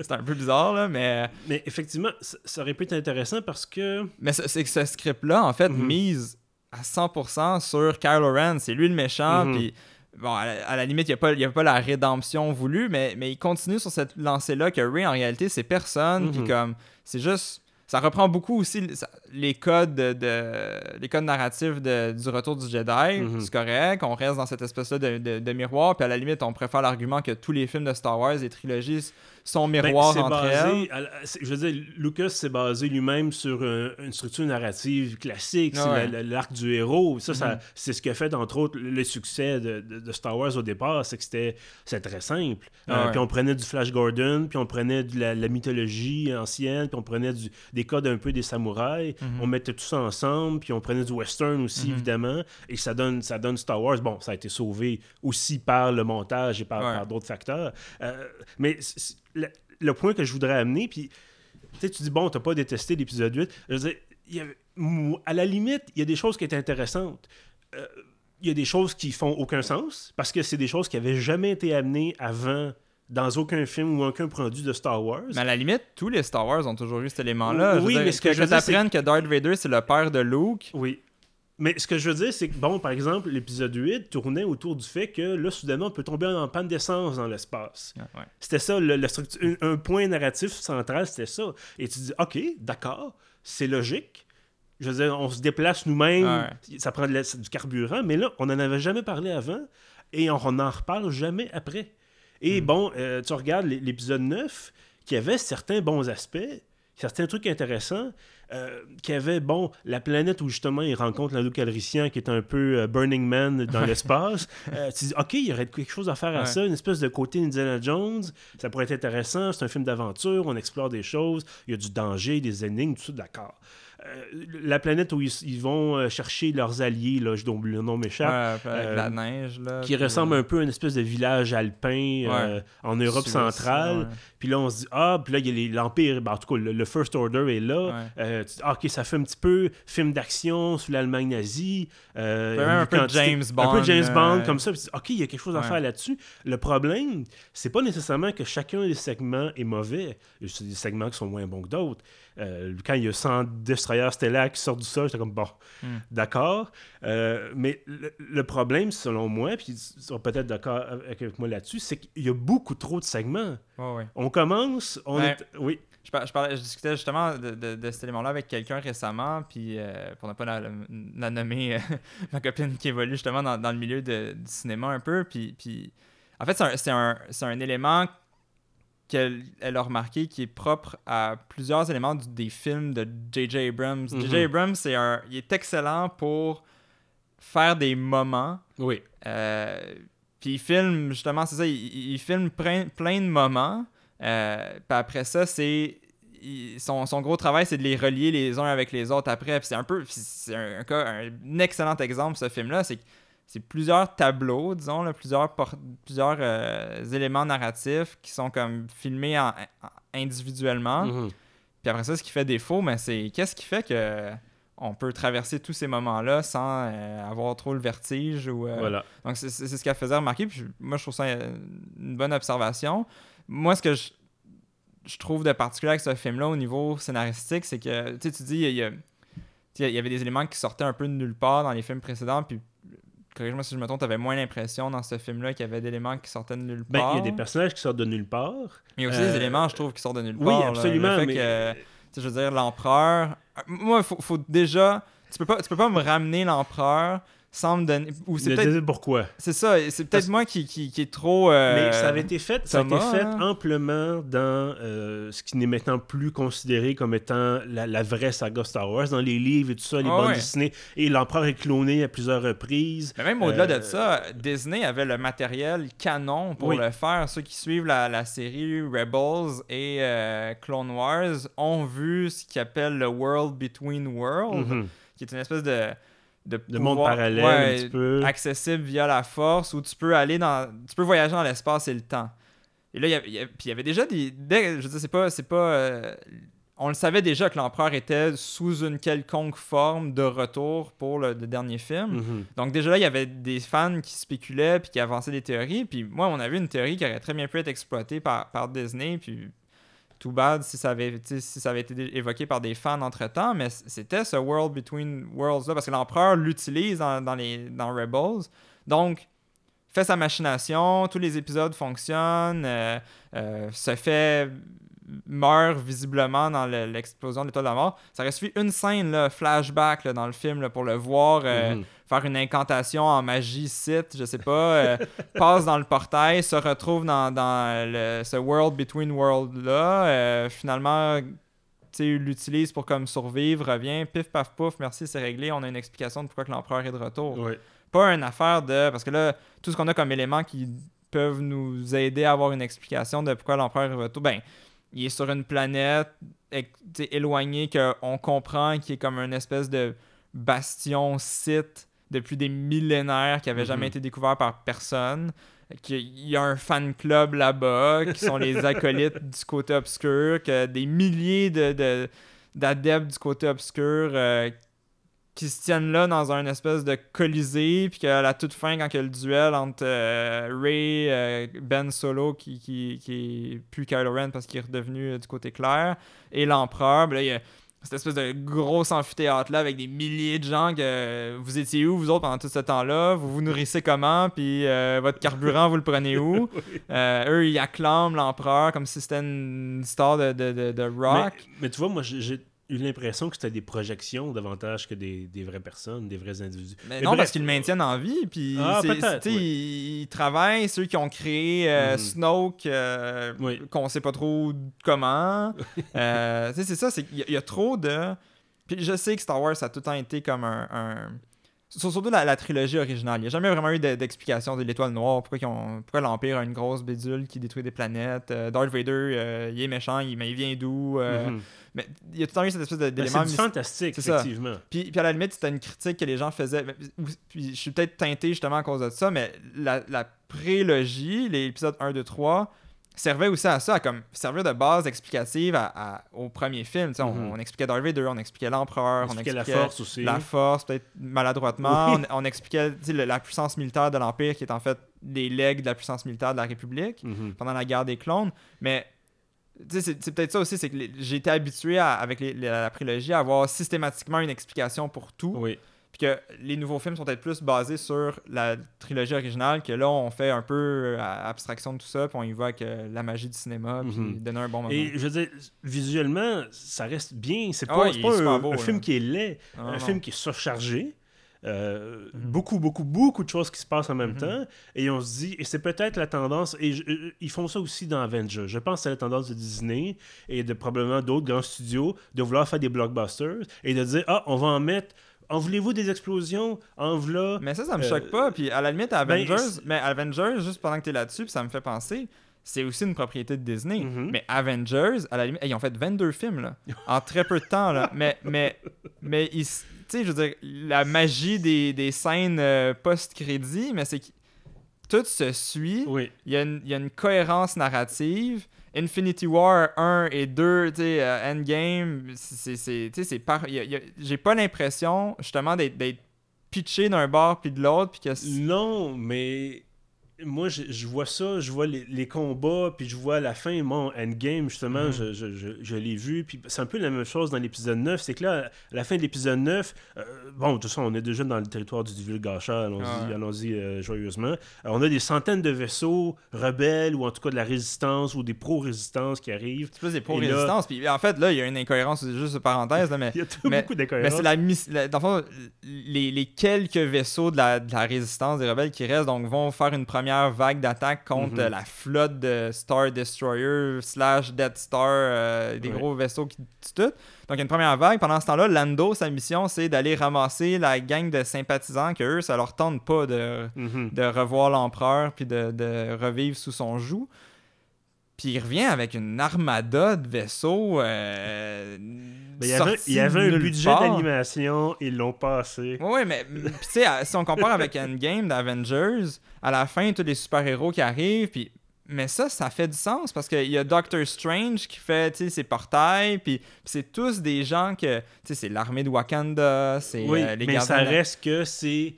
Speaker 2: C'est un peu bizarre, là, mais,
Speaker 1: Mais effectivement, ça, aurait pu être intéressant parce que.
Speaker 2: mais c'est c'est que ce script-là, en fait,
Speaker 1: Mhm.
Speaker 2: mise à 100% sur Kylo Ren. C'est lui le méchant,
Speaker 1: Mhm.
Speaker 2: puis bon, à la, à la limite, il n'y a, pas- il y a pas la rédemption voulue, mais, mais il continue sur cette lancée-là que Ray, en réalité, c'est personne. Puis
Speaker 1: Mhm.
Speaker 2: comme, c'est juste. Ça reprend beaucoup aussi les codes de, de- les codes narratifs de- du retour du Jedi.
Speaker 1: Mhm.
Speaker 2: C'est correct. On reste dans cette espèce-là de, de- de miroir. Puis à la limite, on préfère l'argument que tous les films de Star Wars, les trilogies, sont
Speaker 1: Ben,
Speaker 2: miroirs
Speaker 1: c'est
Speaker 2: entre elles.
Speaker 1: basé, à je veux dire, Lucas s'est basé lui-même sur un- une structure narrative classique,
Speaker 2: Ah ouais.
Speaker 1: l'arc du héros. Ça, ça-
Speaker 2: Mhm.
Speaker 1: c'est ce qui a fait, entre autres, le succès de, de- de Star Wars au départ, c'est que c'était très simple. Euh,
Speaker 2: ouais.
Speaker 1: Puis on prenait du Flash Gordon, puis on prenait de la, la mythologie ancienne, puis on prenait du- des codes un peu des samouraïs,
Speaker 2: Mhm.
Speaker 1: on mettait tout ça ensemble, puis on prenait du western aussi,
Speaker 2: Mhm.
Speaker 1: évidemment, et ça donne, ça donne Star Wars. Bon, ça a été sauvé aussi par le montage et par,
Speaker 2: Ouais.
Speaker 1: par d'autres facteurs. Euh, mais le, le point que je voudrais amener, puis tu dis, bon, t'as pas détesté l'épisode 8. Je veux dire, y à la limite, il y a des choses qui étaient intéressantes. Euh, Il y a des choses qui font aucun sens, parce que c'est des choses qui avaient jamais été amenées avant dans aucun film ou aucun produit de Star Wars.
Speaker 2: Mais à la limite, tous les Star Wars ont toujours eu cet élément-là.
Speaker 1: Oui,
Speaker 2: dire,
Speaker 1: mais ce que
Speaker 2: que,
Speaker 1: je veux dire,
Speaker 2: que Darth Vader, c'est le père de Luke.
Speaker 1: Oui. Mais ce que je veux dire, c'est que, bon, par exemple, l'épisode 8 tournait autour du fait que, là, soudainement, on peut tomber en panne d'essence dans l'espace.
Speaker 2: Ouais.
Speaker 1: C'était ça, le, la structure- un, un point narratif central, c'était ça. Et tu dis, OK, d'accord, c'est logique. Je veux dire, on se déplace nous-mêmes,
Speaker 2: Ouais.
Speaker 1: ça prend de du carburant, mais là, on n'en avait jamais parlé avant et on n'en reparle jamais après. Et
Speaker 2: Mm.
Speaker 1: bon, euh, tu regardes l'é- l'épisode 9, qui avait certains bons aspects, certains trucs intéressants, euh, qui avait, bon, la planète où justement il rencontre Lando Calrissian, qui est un peu euh, Burning Man dans l'espace. Euh, tu dis, OK, il y aurait quelque chose à faire à
Speaker 2: Ouais.
Speaker 1: ça, une espèce de côté Indiana Jones, ça pourrait être intéressant, c'est un film d'aventure, on explore des choses, il y a du danger, des énigmes, tout ça, d'accord. Euh, la planète où ils, ils vont euh, chercher leurs alliés, là, je dont le nom m'échappe,
Speaker 2: Ouais,
Speaker 1: Euh,
Speaker 2: la neige. Là,
Speaker 1: qui
Speaker 2: puis,
Speaker 1: ressemble un peu à une espèce de village alpin euh, en Europe centrale.
Speaker 2: ouais.
Speaker 1: Puis là, on se dit, ah, puis là, il y a l'Empire, ben, en tout cas, le, le First Order est là. Tu ah, ok, ça fait un petit peu film d'action sous l'Allemagne nazie.
Speaker 2: Un peu James
Speaker 1: Un
Speaker 2: Bond,
Speaker 1: peu James Bond, comme ça. Puis ok, il y a quelque chose à faire là-dessus. Le problème, c'est pas nécessairement que chacun des segments est mauvais. C'est des segments qui sont moins bons que d'autres. Quand il y a 100 destroyers stellaires qui sortent du sol, j'étais comme, bon,
Speaker 2: Hmm.
Speaker 1: d'accord. Euh, mais le, le problème, selon moi, puis tu seras peut-être d'accord avec moi là-dessus, c'est qu'il y a beaucoup trop de segments. On commence, on est... Oui.
Speaker 2: Je, par- je parlais, je discutais justement de, de- de cet élément-là avec quelqu'un récemment, puis euh, pour ne pas la, la nommer, euh, <laughs> ma copine qui évolue justement dans, dans le milieu de- du cinéma un peu, puis, puis en fait, c'est un, un, c'est un élément qu'elle elle a remarqué qui est propre à plusieurs éléments du- des films de J.J. Abrams. J.J. Abrams, c'est un, il est excellent pour faire des moments
Speaker 1: Oui.
Speaker 2: euh, puis il filme, justement, c'est ça, il, il filme plein, plein de moments. Euh, puis après ça, c'est. son, son gros travail, c'est de les relier les uns avec les autres après. Puis c'est un peu. C'est un, un excellent exemple, ce film-là. C'est c'est plusieurs tableaux, disons, là, plusieurs, plusieurs euh, éléments narratifs qui sont comme filmés en- en- individuellement.
Speaker 1: Mhm.
Speaker 2: Puis après ça, ce qui fait défaut, mais c'est qu'est-ce qui fait que on peut traverser tous ces moments-là sans euh, avoir trop le vertige ou euh,
Speaker 1: Voilà.
Speaker 2: donc, c'est ce qu'elle faisait remarquer. Puis moi, je trouve ça une bonne observation. Moi, ce que je, je trouve de particulier avec ce film-là au niveau scénaristique, c'est que, tu dis, il y, a- il y avait des éléments qui sortaient un peu de nulle part dans les films précédents. Puis, corrige-moi si je me trompe, tu avais moins l'impression dans ce film-là qu'il y avait d'éléments qui sortaient de nulle
Speaker 1: Ben,
Speaker 2: part.
Speaker 1: il y a des personnages qui sortent de nulle part.
Speaker 2: Mais il y a aussi
Speaker 1: Euh,
Speaker 2: des éléments, je trouve, qui sortent de nulle
Speaker 1: Oui,
Speaker 2: part. là.
Speaker 1: absolument.
Speaker 2: Le fait
Speaker 1: mais...
Speaker 2: que, je veux dire, l'empereur. euh, Moi, il faut, faut déjà. Tu peux pas, tu peux pas me ramener l'empereur sans me donner. Ou c'est peut-être
Speaker 1: pourquoi.
Speaker 2: c'est ça, c'est peut-être
Speaker 1: Parce-
Speaker 2: moi qui, qui, qui est trop. euh,
Speaker 1: Mais ça avait été fait, ça a été fait
Speaker 2: hein?
Speaker 1: amplement dans euh, ce qui n'est maintenant plus considéré comme étant la, la vraie saga Star Wars, dans les livres et tout ça, les
Speaker 2: Ah
Speaker 1: bandes
Speaker 2: ouais.
Speaker 1: dessinées. Et l'empereur est cloné à plusieurs reprises.
Speaker 2: Mais même au-delà
Speaker 1: Euh,
Speaker 2: de ça, Disney avait le matériel canon pour
Speaker 1: Oui.
Speaker 2: le faire. Ceux qui suivent la, la série Rebels et euh, Clone Wars ont vu ce qu'ils appellent le World Between Worlds,
Speaker 1: Mhm.
Speaker 2: qui est une espèce de. De,
Speaker 1: De monde parallèle
Speaker 2: ouais,
Speaker 1: un petit peu.
Speaker 2: accessible via la force où tu peux aller dans tu peux voyager dans l'espace et le temps et là il y avait, il y avait- puis il y avait déjà des dès- je veux c'est pas c'est pas euh, on le savait déjà que l'empereur était sous une quelconque forme de retour pour le, le dernier film
Speaker 1: Mhm.
Speaker 2: donc déjà là il y avait des fans qui spéculaient puis qui avançaient des théories puis moi on avait une théorie qui aurait très bien pu être exploitée par, par Disney puis tout bad si ça avait été évoqué par des fans entre temps mais c'était ce world between worlds là parce que l'empereur l'utilise dans, dans les dans Rebels. Donc fait sa machination, tous les épisodes fonctionnent, euh, euh, se fait meurt visiblement dans le- l'explosion de l'étoile de la mort. Ça aurait suffi une scène, là, flashback là, dans le film là, pour le voir euh,
Speaker 1: Mhm.
Speaker 2: faire une incantation en magie site, je sais pas, euh, <laughs> passe dans le portail, se retrouve dans, dans le- ce world between world là, euh, finalement tu sais, l'utilise pour comme survivre, revient, pif paf pouf, merci, c'est réglé, on a une explication de pourquoi que l'empereur est de retour. Pas une affaire de parce que là tout ce qu'on a comme éléments qui peuvent nous aider à avoir une explication de pourquoi l'empereur est de retour, ben il est sur une planète éloignée qu'on comprend qui est comme une espèce de bastion site depuis des millénaires qui avait jamais
Speaker 1: Mhm.
Speaker 2: été découvert par personne qu'il y a un fan club là-bas qui sont les <laughs> acolytes du côté obscur que des milliers de, de- d'adeptes du côté obscur euh, qui se tiennent là dans un espèce de colisée puis qu'à la toute fin quand il y a le duel entre euh, Ray euh, Ben Solo qui, qui, qui est plus Kylo Ren parce qu'il est redevenu euh, du côté clair et l'empereur ben là, il y a cette espèce de gros amphithéâtre là avec des milliers de gens que vous étiez où vous autres pendant tout ce temps-là? Vous vous nourrissez comment? Puis euh, votre carburant vous le prenez où? <laughs> Euh, eux ils acclament l'empereur comme si c'était une star de, de, de, de rock.
Speaker 1: Mais, mais tu vois, moi, j'ai eu l'impression que c'était des projections davantage que des, des vraies personnes, des vrais individus.
Speaker 2: Mais
Speaker 1: Mais
Speaker 2: non,
Speaker 1: bref.
Speaker 2: parce qu'ils le maintiennent en vie. Puis
Speaker 1: Ah, oui.
Speaker 2: ils, ils travaillent, ceux qui ont créé euh,
Speaker 1: Mhm.
Speaker 2: Snoke, euh,
Speaker 1: Oui.
Speaker 2: qu'on sait pas trop comment. <laughs> Euh, tu sais, c'est ça, qu'il y, a- il y a trop de. Puis je sais que Star Wars ça a tout le temps été comme un. Surtout la, la trilogie originale. Il n'y a jamais vraiment eu de- d'explication de l'étoile noire. Pourquoi, ils ont- pourquoi l'Empire a une grosse bédule qui détruit des planètes. Euh, Darth Vader, euh, il est méchant, il, mais il vient d'où euh,
Speaker 1: Mhm.
Speaker 2: Mais il y a tout le temps eu cette espèce
Speaker 1: Ben,
Speaker 2: d'élément
Speaker 1: c'est fantastique,
Speaker 2: ça.
Speaker 1: effectivement.
Speaker 2: puis, puis à la limite, c'était une critique que les gens faisaient. Puis je suis peut-être teinté justement à cause de ça, mais la, la prélogie, les épisodes 1, 2, 3, servait aussi à ça, à comme servir de base explicative à- à- au premier film. On,
Speaker 1: Mhm.
Speaker 2: on expliquait Darth Vader, on expliquait l'empereur, on expliquait
Speaker 1: la force aussi.
Speaker 2: la force, peut-être maladroitement.
Speaker 1: Oui.
Speaker 2: On, on expliquait le- la puissance militaire de l'Empire, qui est en fait des legs de la puissance militaire de la République
Speaker 1: Mhm.
Speaker 2: pendant la guerre des clones. Mais c'est peut-être ça aussi, c'est que les- été habitué à- avec les- la, la prélogie à avoir systématiquement une explication pour tout.
Speaker 1: Oui.
Speaker 2: Puis que les nouveaux films sont peut-être plus basés sur la trilogie originale, que là, on fait un peu euh, abstraction de tout ça, puis on y va avec euh, la magie du cinéma, puis
Speaker 1: Mhm.
Speaker 2: donner un bon moment.
Speaker 1: Et je veux dire, visuellement, ça reste bien. C'est
Speaker 2: Ah
Speaker 1: pas, pas un,
Speaker 2: beau,
Speaker 1: un
Speaker 2: là.
Speaker 1: film qui est laid,
Speaker 2: Ah,
Speaker 1: un
Speaker 2: non.
Speaker 1: film qui est surchargé. Euh,
Speaker 2: Mhm.
Speaker 1: Beaucoup, beaucoup, beaucoup de choses qui se passent en même
Speaker 2: Mhm.
Speaker 1: temps. Et on se dit, et c'est peut-être la tendance, et je- ils font ça aussi dans Avengers. Je pense que c'est la tendance de Disney et de probablement d'autres grands studios de vouloir faire des blockbusters et de dire, ah, on va en mettre. En voulez-vous des explosions? En v'là.
Speaker 2: Mais ça, ça me
Speaker 1: Euh,
Speaker 2: choque pas. Puis à la limite,
Speaker 1: ben,
Speaker 2: Avengers, mais Avengers, juste pendant que t'es là-dessus, puis ça me fait penser, c'est aussi une propriété de Disney.
Speaker 1: Mhm.
Speaker 2: Mais Avengers, à la limite, hey, ils ont fait 22 films, là, en très peu de temps, là. Mais, mais, mais ils tu je veux dire, la magie des, des scènes euh, post-crédit, mais c'est que tout se suit.
Speaker 1: Oui.
Speaker 2: Il y, une, il y a une cohérence narrative. Infinity War 1 et 2, tu sais, euh, Endgame, c'est, c'est, c'est par... y a- y a- j'ai pas l'impression, justement, d'être, d'être pitché d'un bord puis de l'autre, puis que... c'est-
Speaker 1: Non, mais moi, je, je vois ça, je vois les, les combats, puis je vois la fin, mon Endgame, justement,
Speaker 2: Mhm.
Speaker 1: je, je, je, je l'ai vu, puis c'est un peu la même chose dans l'épisode 9, c'est que là, à la fin de l'épisode 9, euh, bon, de toute façon, on est déjà dans le territoire du divulgachat, allons-y,
Speaker 2: Ouais.
Speaker 1: allons-y euh, joyeusement. Alors, on a des centaines de vaisseaux rebelles, ou en tout cas de la résistance, ou des pro-résistance qui arrivent.
Speaker 2: C'est plus des pro-résistance. Puis en fait, là, il y a une incohérence, c'est juste une parenthèse, là, mais... <laughs>
Speaker 1: Il y a tout
Speaker 2: Mais-
Speaker 1: beaucoup
Speaker 2: Mais
Speaker 1: d'incohérences.
Speaker 2: c'est la, la- dans le fond, les, les quelques vaisseaux de la, de la résistance des rebelles qui restent donc vont faire une première vague d'attaque contre
Speaker 1: Mhm.
Speaker 2: la flotte de Star Destroyer slash Death Star, euh, des gros vaisseaux qui tuent tout. Donc il y a une première vague. Pendant ce temps-là, Lando, sa mission, c'est d'aller ramasser la gang de sympathisants que eux, ça leur tente pas de,
Speaker 1: Mhm.
Speaker 2: de revoir l'empereur puis de, de revivre sous son joug. Puis il revient avec une armada de vaisseaux. euh,
Speaker 1: Ben, il y avait, il y avait un budget d'animation, ils l'ont passé.
Speaker 2: Ouais, mais pis tu sais, à- si on compare avec Endgame d'Avengers, à la fin, tous les super-héros qui arrivent, puis. Mais ça, ça fait du sens parce qu'il y a Doctor Strange qui fait ses portails, puis c'est tous des gens que. Tu sais, c'est l'armée de Wakanda, c'est
Speaker 1: Oui,
Speaker 2: euh, les
Speaker 1: mais ça reste que c'est.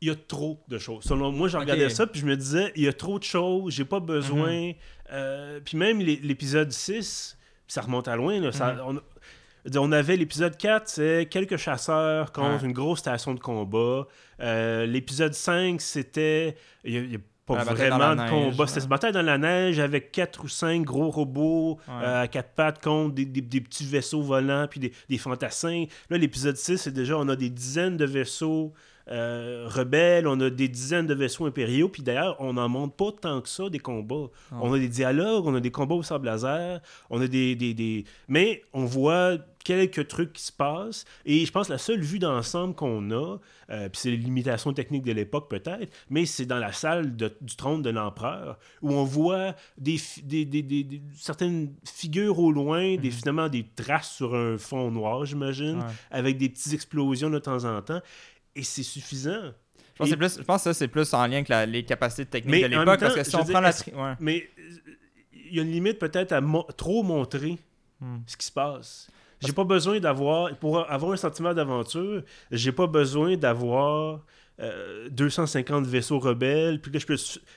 Speaker 1: Il y a trop de choses. Selon moi, je regardais ça, puis je me disais, il y a trop de choses, j'ai pas besoin.
Speaker 2: Mhm.
Speaker 1: Euh, puis même l'é- l'épisode 6, ça remonte à loin, là, ça-
Speaker 2: Mhm.
Speaker 1: on- On avait l'épisode 4, c'est quelques chasseurs contre
Speaker 2: Ouais.
Speaker 1: une grosse station de combat. Euh, l'épisode 5, c'était. Il y a- il y a pas
Speaker 2: La
Speaker 1: vraiment de combat. C'était une bataille dans la neige avec quatre ou cinq gros robots
Speaker 2: Ouais.
Speaker 1: euh, à quatre pattes contre des, des- des petits vaisseaux volants puis des, des fantassins. Là, l'épisode 6, c'est déjà, on a des dizaines de vaisseaux euh, rebelles, on a des dizaines de vaisseaux impériaux. Puis d'ailleurs, on n'en montre pas tant que ça des combats.
Speaker 2: Non.
Speaker 1: On a des dialogues, on a des combats au sable laser, on a des, des, des- Mais on voit quelques trucs qui se passent. Et je pense que la seule vue d'ensemble qu'on a, euh, puis c'est les limitations techniques de l'époque peut-être, mais c'est dans la salle de- du trône de l'empereur, où on voit des, des, des- certaines figures au loin, des, finalement des traces sur un fond noir, j'imagine,
Speaker 2: Ouais.
Speaker 1: avec des petites explosions de temps en temps. Et c'est suffisant.
Speaker 2: Je pense, que
Speaker 1: Et-
Speaker 2: c'est plus, je pense que ça, c'est plus en lien avec la- les capacités techniques
Speaker 1: Mais
Speaker 2: de l'époque. Parce que si on prend la. ouais.
Speaker 1: Mais euh, il y a une limite peut-être à mo- trop montrer
Speaker 2: Hmm.
Speaker 1: ce qui se passe. J'ai pas besoin d'avoir, pour avoir un sentiment d'aventure, j'ai pas besoin d'avoir euh, 250 vaisseaux rebelles, puis là je peux,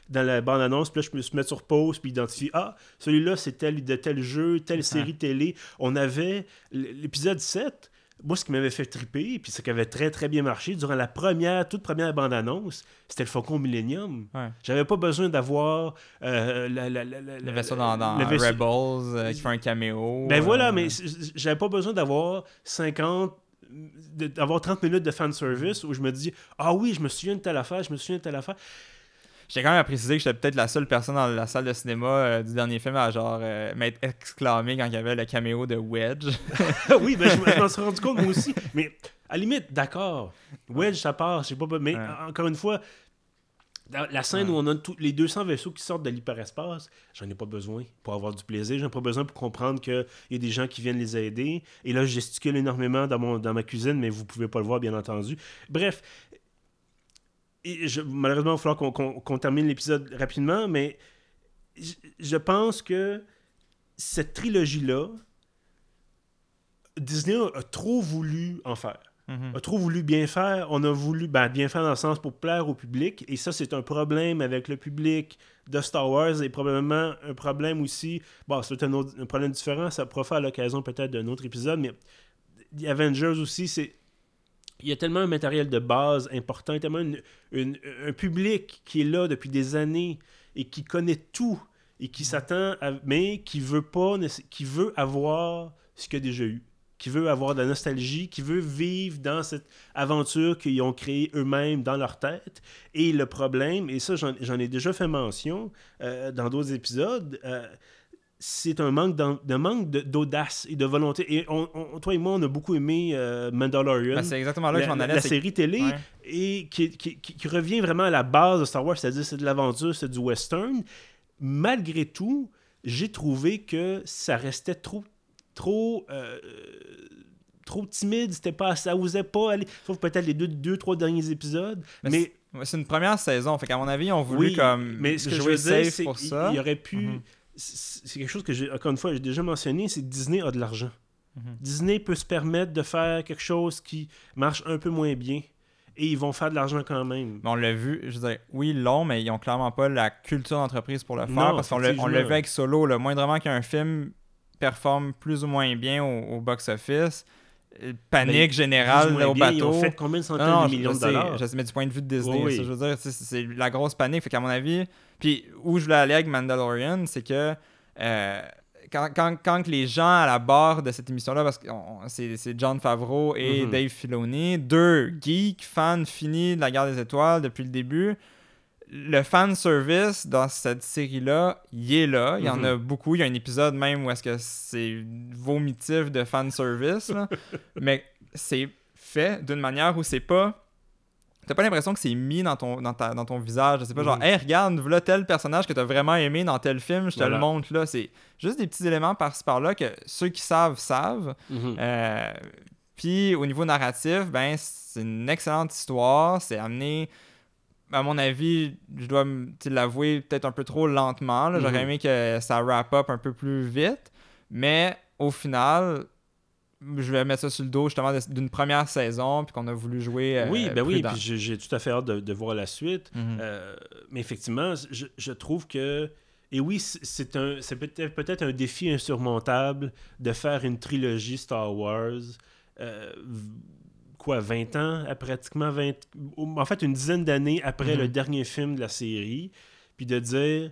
Speaker 1: dans la bande-annonce, puis là je peux se mettre sur pause, puis identifier, ah, celui-là c'est tel, de tel jeu, telle série télé. On avait l'épisode 7, moi ce qui m'avait fait triper, puis ce qui avait très très bien marché, durant la première, toute première bande-annonce, c'était le Faucon Millennium.
Speaker 2: Ouais.
Speaker 1: J'avais pas besoin d'avoir euh, la- la- la- la-
Speaker 2: Le vaisseau dans, dans
Speaker 1: le vaisseau-
Speaker 2: Rebels euh, qui fait un caméo.
Speaker 1: ben
Speaker 2: euh,
Speaker 1: voilà, mais c- c- j'avais pas besoin d'avoir 50 de- d'avoir 30 minutes de fanservice où je me dis ah oui je me souviens de telle affaire je me souviens de telle affaire
Speaker 2: J'ai quand même à préciser que j'étais peut-être la seule personne dans la salle de cinéma euh, du dernier film à genre euh, m'être exclamé quand il y avait le caméo de Wedge. <laughs>
Speaker 1: oui ben je, m'en suis rendu compte moi aussi mais à la limite d'accord Wedge ça part je sais pas mais
Speaker 2: Ouais.
Speaker 1: encore une fois la scène
Speaker 2: Ouais.
Speaker 1: où on a tous les 200 vaisseaux qui sortent de l'hyperespace, j'en ai pas besoin pour avoir du plaisir. J'en ai pas besoin pour comprendre qu'il y a des gens qui viennent les aider. Et là, je gesticule énormément dans, mon, dans ma cuisine, mais vous pouvez pas le voir, bien entendu. Bref, et je- malheureusement, il va falloir qu'on termine l'épisode rapidement, mais je, je pense que cette trilogie-là, Disney a, a trop voulu en faire
Speaker 2: Mhm.
Speaker 1: a trop voulu bien faire. On a voulu ben, bien faire dans le sens pour plaire au public. Et ça, c'est un problème avec le public de Star Wars et probablement un problème aussi. Bon, c'est un, problème différent. Ça pourra faire à l'occasion peut-être d'un autre épisode. Mais The Avengers aussi, c'est. Il y a tellement un matériel de base important, tellement un public qui est là depuis des années et qui connaît tout et qui s'attend mais qui veut pas qui veut avoir ce qu'il a déjà eu qui veut avoir de la nostalgie, qui veut vivre dans cette aventure qu'ils ont créée eux-mêmes dans leur tête. Et le problème, et ça j'en j'en ai déjà fait mention euh, dans d'autres épisodes, euh, c'est un manque, d'un manque d'audace et de volonté. Et on, on- toi et moi, on a beaucoup aimé euh, Mandalorian.
Speaker 2: Ben, c'est exactement là que
Speaker 1: la,
Speaker 2: je m'en
Speaker 1: la-
Speaker 2: allais.
Speaker 1: la série télé
Speaker 2: Ouais.
Speaker 1: et qui, qui- qui- qui revient vraiment à la base de Star Wars, c'est-à-dire c'est de l'aventure, c'est du western. Malgré tout, j'ai trouvé que ça restait trop trop euh, trop timide, c'était pas ça osait pas aller, sauf peut-être les deux, deux trois derniers épisodes,
Speaker 2: Mais C'est une première saison. Fait qu'à mon avis, ils ont voulu
Speaker 1: oui,
Speaker 2: comme
Speaker 1: mais ce que je
Speaker 2: jouer
Speaker 1: veux dire,
Speaker 2: safe
Speaker 1: c'est
Speaker 2: pour
Speaker 1: qu'il
Speaker 2: ça.
Speaker 1: il aurait pu
Speaker 2: Mhm.
Speaker 1: c'est c'est quelque chose que j'ai encore une fois j'ai déjà mentionné, c'est que Disney a de l'argent.
Speaker 2: Mhm.
Speaker 1: Disney peut se permettre de faire quelque chose qui marche un peu moins bien et ils vont faire de l'argent quand même.
Speaker 2: Mais on l'a vu, je veux dire, oui, ils l'ont, mais ils ont clairement pas la culture d'entreprise pour le faire.
Speaker 1: Non,
Speaker 2: parce qu'on l'a on l'a
Speaker 1: effectivement.
Speaker 2: vu avec Solo, le moindrement qu'un film performe plus ou moins bien au, au box-office, euh, panique générale
Speaker 1: Plus ou moins
Speaker 2: au
Speaker 1: bien,
Speaker 2: bateau.
Speaker 1: Ils ont fait combien de centaines
Speaker 2: Non,
Speaker 1: de
Speaker 2: je-
Speaker 1: millions
Speaker 2: je
Speaker 1: de
Speaker 2: sais,
Speaker 1: dollars?
Speaker 2: Je sais, mais du point de vue de Disney,
Speaker 1: Oui, oui.
Speaker 2: ça, je veux dire, c'est- c'est la grosse panique. Fait qu'à mon avis, puis où je voulais aller avec Mandalorian, c'est que euh, quand, quand, les gens à la barre de cette émission-là, parce que c'est John Favreau et
Speaker 1: Mhm.
Speaker 2: Dave Filoni, deux geeks, fans finis de la guerre des étoiles depuis le début, le fan service dans cette série-là, il est là. Il y en
Speaker 1: Mhm.
Speaker 2: a beaucoup. Il y a un épisode même où est-ce que c'est vomitif de fan service. là. <laughs> Mais c'est fait d'une manière où c'est pas. T'as pas l'impression que c'est mis dans ton, dans, ta- dans ton visage? C'est pas genre,
Speaker 1: Mhm.
Speaker 2: hey, regarde, voilà tel personnage que t'as vraiment aimé dans tel film, je te
Speaker 1: Voilà.
Speaker 2: le montre là. C'est juste des petits éléments par-ci par-là que ceux qui savent, savent.
Speaker 1: Mhm.
Speaker 2: Euh, Puis au niveau narratif, ben c'est une excellente histoire. C'est amené, à mon avis, je dois l'avouer peut-être un peu trop lentement. J'aurais
Speaker 1: Mhm.
Speaker 2: aimé que ça wrap up un peu plus vite. Mais au final, je vais mettre ça sur le dos justement d'une première saison, puis qu'on a voulu jouer. euh,
Speaker 1: oui, ben oui, puis j'ai tout à fait hâte de, de voir la suite.
Speaker 2: Mhm.
Speaker 1: Euh, mais effectivement, je, je trouve que Et oui, c'est un, c'est peut-être peut-être un défi insurmontable de faire une trilogie Star Wars. Euh, quoi, 20 ans, pratiquement 20... En fait, une dizaine d'années après le
Speaker 2: Mhm.
Speaker 1: dernier film de la série. Puis de dire,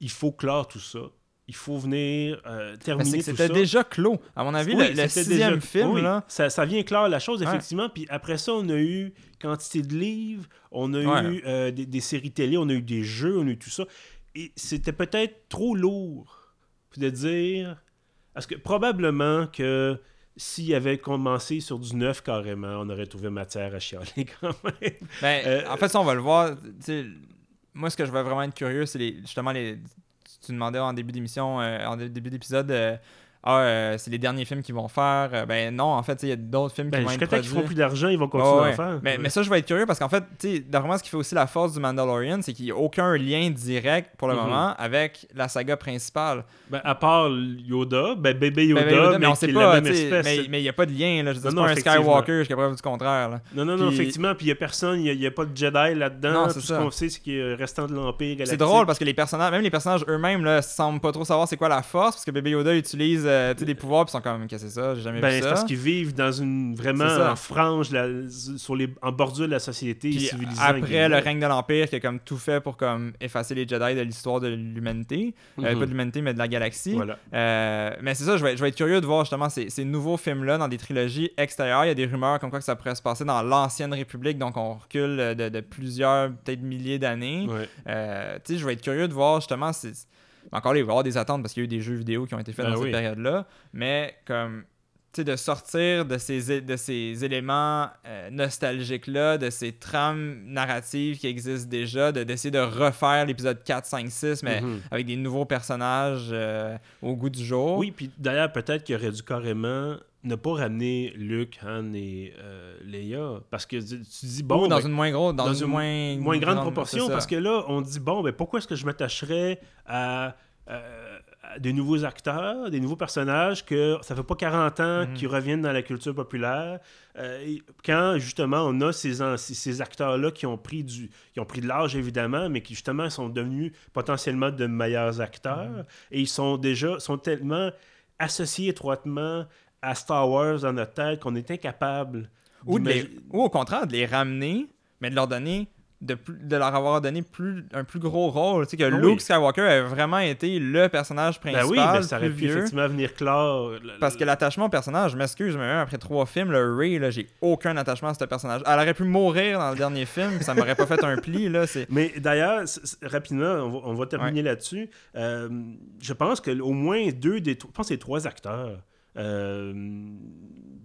Speaker 1: il faut clore tout ça. Il faut venir euh,
Speaker 2: c'est
Speaker 1: terminer tout
Speaker 2: c'était
Speaker 1: ça.
Speaker 2: déjà clos. À mon avis,
Speaker 1: Oui,
Speaker 2: le, le
Speaker 1: c'était
Speaker 2: sixième
Speaker 1: déjà-
Speaker 2: film,
Speaker 1: oui,
Speaker 2: là,
Speaker 1: Ça, ça vient clore la chose,
Speaker 2: Ouais.
Speaker 1: effectivement. Puis après ça, on a eu quantité de livres, on a
Speaker 2: Ouais.
Speaker 1: eu euh, des, des séries télé, on a eu des jeux, on a eu tout ça. Et c'était peut-être trop lourd de dire. Parce que probablement que s'il avait commencé sur du neuf carrément, on aurait trouvé matière à chialer <laughs> quand même.
Speaker 2: Ben,
Speaker 1: Euh,
Speaker 2: en fait, ça, on va le voir. Moi, ce que je vais vraiment être curieux, c'est les- justement les. Tu demandais en début d'émission, euh, en dé- début d'épisode, euh, ah, euh, c'est les derniers films qu'ils vont faire. Euh, ben non, en fait, il y a d'autres films
Speaker 1: Ben,
Speaker 2: qui vont être
Speaker 1: temps qu'ils
Speaker 2: produits.
Speaker 1: feront plus d'argent, ils vont continuer
Speaker 2: Ouais,
Speaker 1: à en faire.
Speaker 2: Mais, mais ça, je vais être curieux parce qu'en fait, tu sais, normalement, ce qui fait aussi la force du Mandalorian, c'est qu'il n'y a aucun lien direct pour le
Speaker 1: Mhm.
Speaker 2: moment avec la saga principale.
Speaker 1: Ben, à part Yoda, ben, bébé
Speaker 2: Ben,
Speaker 1: Yoda,
Speaker 2: ben, Yoda,
Speaker 1: mais,
Speaker 2: on sait
Speaker 1: est
Speaker 2: pas,
Speaker 1: la même espèce.
Speaker 2: mais mais il n'y a pas de lien. Là. Je dire,
Speaker 1: Non,
Speaker 2: pas un. Skywalker jusqu'à preuve du contraire. là.
Speaker 1: Non, non, non, effectivement. Puis il n'y a personne, il n'y a, pas de Jedi là-dedans. Tout
Speaker 2: c'est
Speaker 1: ce qu'on sait, c'est qu'il y a restant de l'Empire
Speaker 2: C'est drôle parce que les personnages, même les personnages eux-mêmes, semblent pas trop savoir c'est quoi la force parce que bébé Yoda utilise euh, des pouvoirs puis sont comme qu'est-ce que c'est ça, j'ai jamais
Speaker 1: Ben,
Speaker 2: vu
Speaker 1: c'est
Speaker 2: ça.
Speaker 1: parce qu'ils vivent dans une vraiment en frange, la- sur les, en bordure de la société
Speaker 2: Puis
Speaker 1: civilisée.
Speaker 2: après le règne de l'Empire qui a comme tout fait pour comme effacer les Jedi de l'histoire de l'humanité, Euh,
Speaker 1: Mhm.
Speaker 2: pas de l'humanité mais de la galaxie.
Speaker 1: Voilà.
Speaker 2: Euh, mais c'est ça, je vais, je vais être curieux de voir justement ces, ces nouveaux films-là dans des trilogies extérieures. Il y a des rumeurs comme quoi que ça pourrait se passer dans l'ancienne République, donc on recule de, de plusieurs, peut-être milliers d'années.
Speaker 1: Ouais.
Speaker 2: Euh, tu sais, je vais être curieux de voir justement. c'est- Encore là, il va y avoir des attentes parce qu'il y a eu des jeux vidéo qui ont été faits
Speaker 1: Ben
Speaker 2: dans
Speaker 1: oui.
Speaker 2: cette période-là. Mais comme. Tu sais, de sortir de ces, de ces éléments euh, nostalgiques-là, de ces trames narratives qui existent déjà, de- d'essayer de refaire l'épisode 4, 5, 6, mais
Speaker 1: Mhm.
Speaker 2: avec des nouveaux personnages euh, au goût du jour.
Speaker 1: Oui, puis d'ailleurs, peut-être qu'il aurait dû carrément ne pas ramener Luke, Han et euh, Leia. Parce que tu tu dis, bon,
Speaker 2: Ou dans
Speaker 1: ben,
Speaker 2: une moins grosse, dans,
Speaker 1: dans
Speaker 2: une, moins,
Speaker 1: moins grande proportion, parce que là, on dit, bon, ben, pourquoi est-ce que je m'attacherais à, à des nouveaux acteurs, des nouveaux personnages que ça fait pas 40 ans
Speaker 2: Mhm.
Speaker 1: qui reviennent dans la culture populaire, euh, quand justement on a ces, ces acteurs-là qui ont pris du qui ont pris de l'âge évidemment, mais qui justement sont devenus potentiellement de meilleurs acteurs,
Speaker 2: Mhm.
Speaker 1: et ils sont déjà sont tellement associés étroitement à Star Wars dans notre tête qu'on est incapable
Speaker 2: ou, de les- ou au contraire, de les ramener, mais de leur donner. De, plus- de leur avoir donné plus, un plus gros rôle. Tu sais, que
Speaker 1: Ah
Speaker 2: Luke. Skywalker a vraiment été le personnage
Speaker 1: Ben
Speaker 2: principal.
Speaker 1: oui, mais ça aurait pu
Speaker 2: vieux.
Speaker 1: effectivement venir clore. le-
Speaker 2: Parce que l'attachement au personnage, je m'excuse, mais même après trois films, le Ray, là, j'ai aucun attachement à ce personnage. Elle aurait pu mourir dans le dernier film, ça m'aurait pas fait un pli. Là, c'est... <laughs>
Speaker 1: Mais d'ailleurs, rapidement, on va, on va terminer là-dessus. Euh, je pense que au moins deux des je pense que c'est trois acteurs. Euh,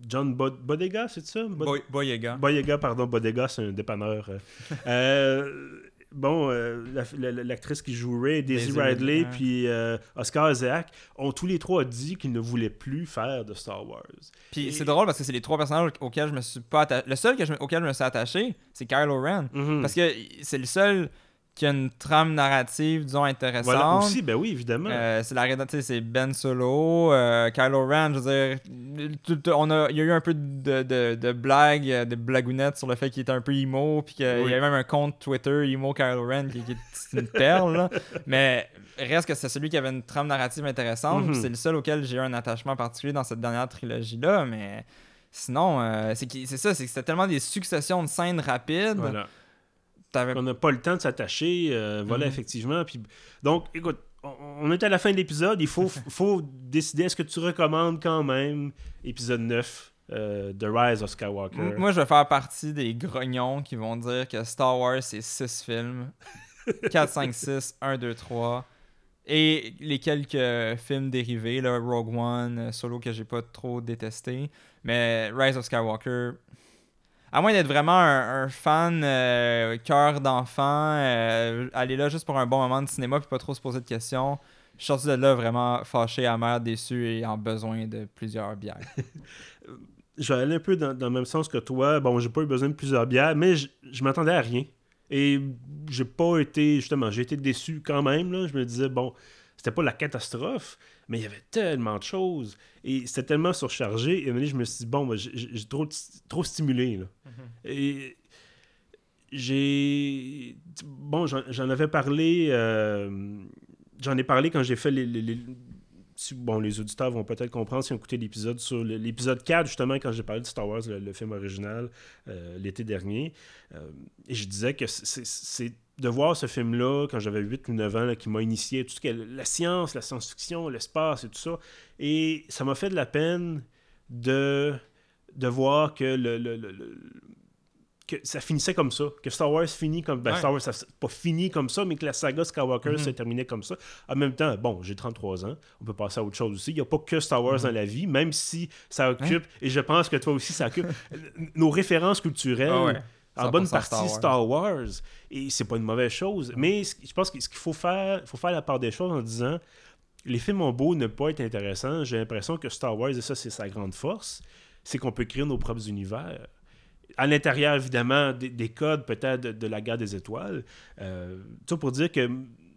Speaker 1: John Bod- Bodega, c'est ça? Bod-
Speaker 2: Boy- Boyega.
Speaker 1: Boyega, pardon, Bodega, c'est un dépanneur. euh. <laughs> Euh, bon, la- la- l'actrice qui joue Ray, Daisy
Speaker 2: Daisy
Speaker 1: Ridley, puis euh, Oscar Isaac, ont tous les trois dit qu'ils ne voulaient plus faire de Star Wars.
Speaker 2: Puis
Speaker 1: Et-
Speaker 2: c'est drôle parce que c'est les trois personnages auxquels je me suis pas attaché. Le seul que je me- auquel je me suis attaché, c'est Kylo Ren.
Speaker 1: Mhm.
Speaker 2: Parce que c'est le seul qui a une trame narrative, disons, intéressante.
Speaker 1: Voilà, aussi, ben oui, évidemment.
Speaker 2: Euh, c'est la c'est Ben Solo, euh, Kylo Ren, je veux dire, tout- on a, il y a eu un peu de, de, de blagues, euh, de blagounettes sur le fait qu'il était un peu emo, puis qu'il
Speaker 1: Oui.
Speaker 2: y avait même un compte Twitter emo Kylo Ren qui, qui est une perle, là. <laughs> mais reste que c'est celui qui avait une trame narrative intéressante,
Speaker 1: Mhm.
Speaker 2: c'est le seul auquel j'ai eu un attachement particulier dans cette dernière trilogie-là, mais sinon, euh, c'est ça, c'est que c'était tellement des successions de scènes rapides,
Speaker 1: voilà.
Speaker 2: T'avais
Speaker 1: On n'a pas le temps de s'attacher. euh, voilà,
Speaker 2: Mhm.
Speaker 1: effectivement. Puis, donc, écoute, on, on est à la fin de l'épisode. Il faut, <laughs> faut décider est-ce que tu recommandes quand même épisode 9 euh, The Rise of Skywalker?
Speaker 2: M- Moi, je vais faire partie des grognons qui vont dire que Star Wars, c'est 6 films. 4, 5, 6, 1, 2, 3. Et les quelques films dérivés, là, Rogue One, euh, Solo que j'ai pas trop détesté. Mais Rise of Skywalker, à moins d'être vraiment un, fan euh, cœur d'enfant, euh, aller là juste pour un bon moment de cinéma puis pas trop se poser de questions. Je suis sorti de là vraiment fâché, amer, déçu et en besoin de plusieurs bières. <laughs>
Speaker 1: Je vais aller un peu dans, le même sens que toi. Bon, j'ai pas eu besoin de plusieurs bières, mais je, je m'attendais à rien. Et j'ai pas été, justement, j'ai été déçu quand même. Là. Je me disais, bon, c'était pas la catastrophe, mais il y avait tellement de choses. Et c'était tellement surchargé. Et à un moment donné, je me suis dit, bon, ben, j'ai trop, trop stimulé. Là. Et j'ai. Bon, j'en avais parlé euh, j'en ai parlé quand j'ai fait les, les- les- si- bon, les auditeurs vont peut-être comprendre si ont écouté l'épisode sur l'épisode 4, justement, quand j'ai parlé de Star Wars, le, le film original, euh, l'été dernier. Euh, et je disais que c'est de voir ce film-là, quand j'avais 8 ou 9 ans, là, qui m'a initié tout ce qui est la science, la science-fiction, l'espace et tout ça. Et ça m'a fait de la peine de, de voir que le, le- le- le- que ça finissait comme ça, que Star Wars finit comme ben,
Speaker 2: Ouais.
Speaker 1: Star Wars ça pas fini comme ça, mais que la saga Skywalker
Speaker 2: Mhm.
Speaker 1: se terminait comme ça. En même temps, bon, j'ai 33 ans, on peut passer à autre chose aussi. Il n'y a pas que Star Wars dans la vie, même si ça occupe, et je pense que toi aussi ça occupe <laughs> nos références culturelles.
Speaker 2: Ah ouais.
Speaker 1: En bonne
Speaker 2: 100%
Speaker 1: partie
Speaker 2: Star
Speaker 1: Star Wars. Et c'est pas une mauvaise chose. Mais je pense que ce qu'il faut faire, faut faire la part des choses en disant les films ont beau ne pas être intéressants. J'ai l'impression que Star Wars, et ça, c'est sa grande force, c'est qu'on peut créer nos propres univers. À l'intérieur, évidemment, des, des codes peut-être de, de la guerre des étoiles. Euh, tout pour dire que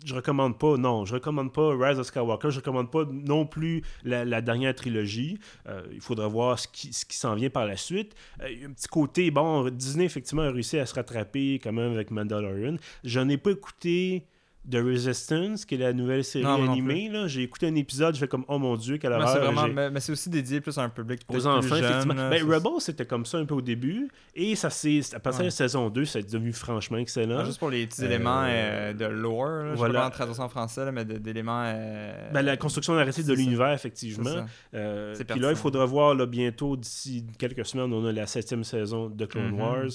Speaker 1: je recommande pas, non, je recommande pas Rise of Skywalker, je recommande pas non plus la, dernière trilogie. Euh, il faudra voir ce qui, s'en vient par la suite. Euh, un petit côté, bon, Disney effectivement a réussi à se rattraper quand même avec Mandalorian. J'en ai pas écouté The Resistance, qui est la nouvelle série
Speaker 2: Non,
Speaker 1: animée. là. J'ai écouté un épisode, je fais comme, oh mon dieu, quelle
Speaker 2: Mais
Speaker 1: horreur.
Speaker 2: c'est vraiment, mais, mais c'est aussi dédié plus à un public
Speaker 1: aux enfants,
Speaker 2: plus jeune,
Speaker 1: effectivement.
Speaker 2: là,
Speaker 1: Ben,
Speaker 2: c'est-
Speaker 1: Rebels, c'était comme ça un peu au début. Et ça s'est. À partir de la
Speaker 2: Ouais.
Speaker 1: saison 2, ça est devenu franchement excellent.
Speaker 2: Ah, juste pour les petits
Speaker 1: Euh,
Speaker 2: éléments euh, de lore, là, je
Speaker 1: voilà.
Speaker 2: pas comment traduire ça en français, là, mais de- d'éléments. euh,
Speaker 1: Ben, la construction narrative de
Speaker 2: c'est
Speaker 1: l'univers,
Speaker 2: c'est
Speaker 1: effectivement. Euh,
Speaker 2: C'est
Speaker 1: puis là, il faudra voir là, bientôt, d'ici quelques semaines, on a la septième saison de Clone
Speaker 2: Mhm.
Speaker 1: Wars.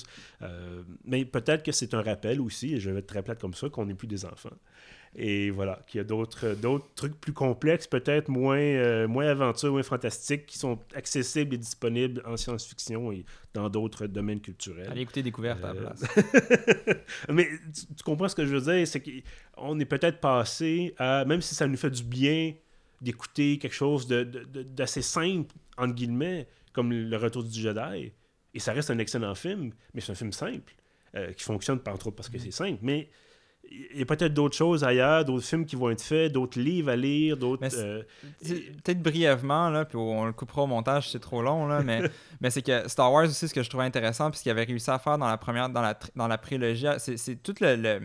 Speaker 1: Mais peut-être que c'est un rappel aussi, et je vais être très plate comme ça, qu'on n'est plus des enfants. Et voilà, qu'il y a d'autres d'autres trucs plus complexes, peut-être moins, euh, moins aventures, moins fantastiques, qui sont accessibles et disponibles en science-fiction et dans d'autres domaines culturels.
Speaker 2: Allez écouter Découverte à la
Speaker 1: Euh,
Speaker 2: place. <laughs>
Speaker 1: Mais tu, tu comprends ce que je veux dire, c'est qu'on est peut-être passé à, même si ça nous fait du bien d'écouter quelque chose de- de- de- d'assez simple, entre guillemets, comme Le Retour du Jedi, et ça reste un excellent film, mais c'est un film simple, euh, qui fonctionne par autres parce que c'est simple, mais il y a peut-être d'autres choses ailleurs, d'autres films qui vont être faits, d'autres livres à lire, d'autres... Euh,
Speaker 2: Peut-être brièvement, là, puis on le coupera au montage, c'est trop long, là, mais, <laughs> mais c'est que Star Wars aussi, ce que je trouvais intéressant, puis ce qu'il avait réussi à faire dans la première, dans la, dans la prélogie, c'est, tout le, le-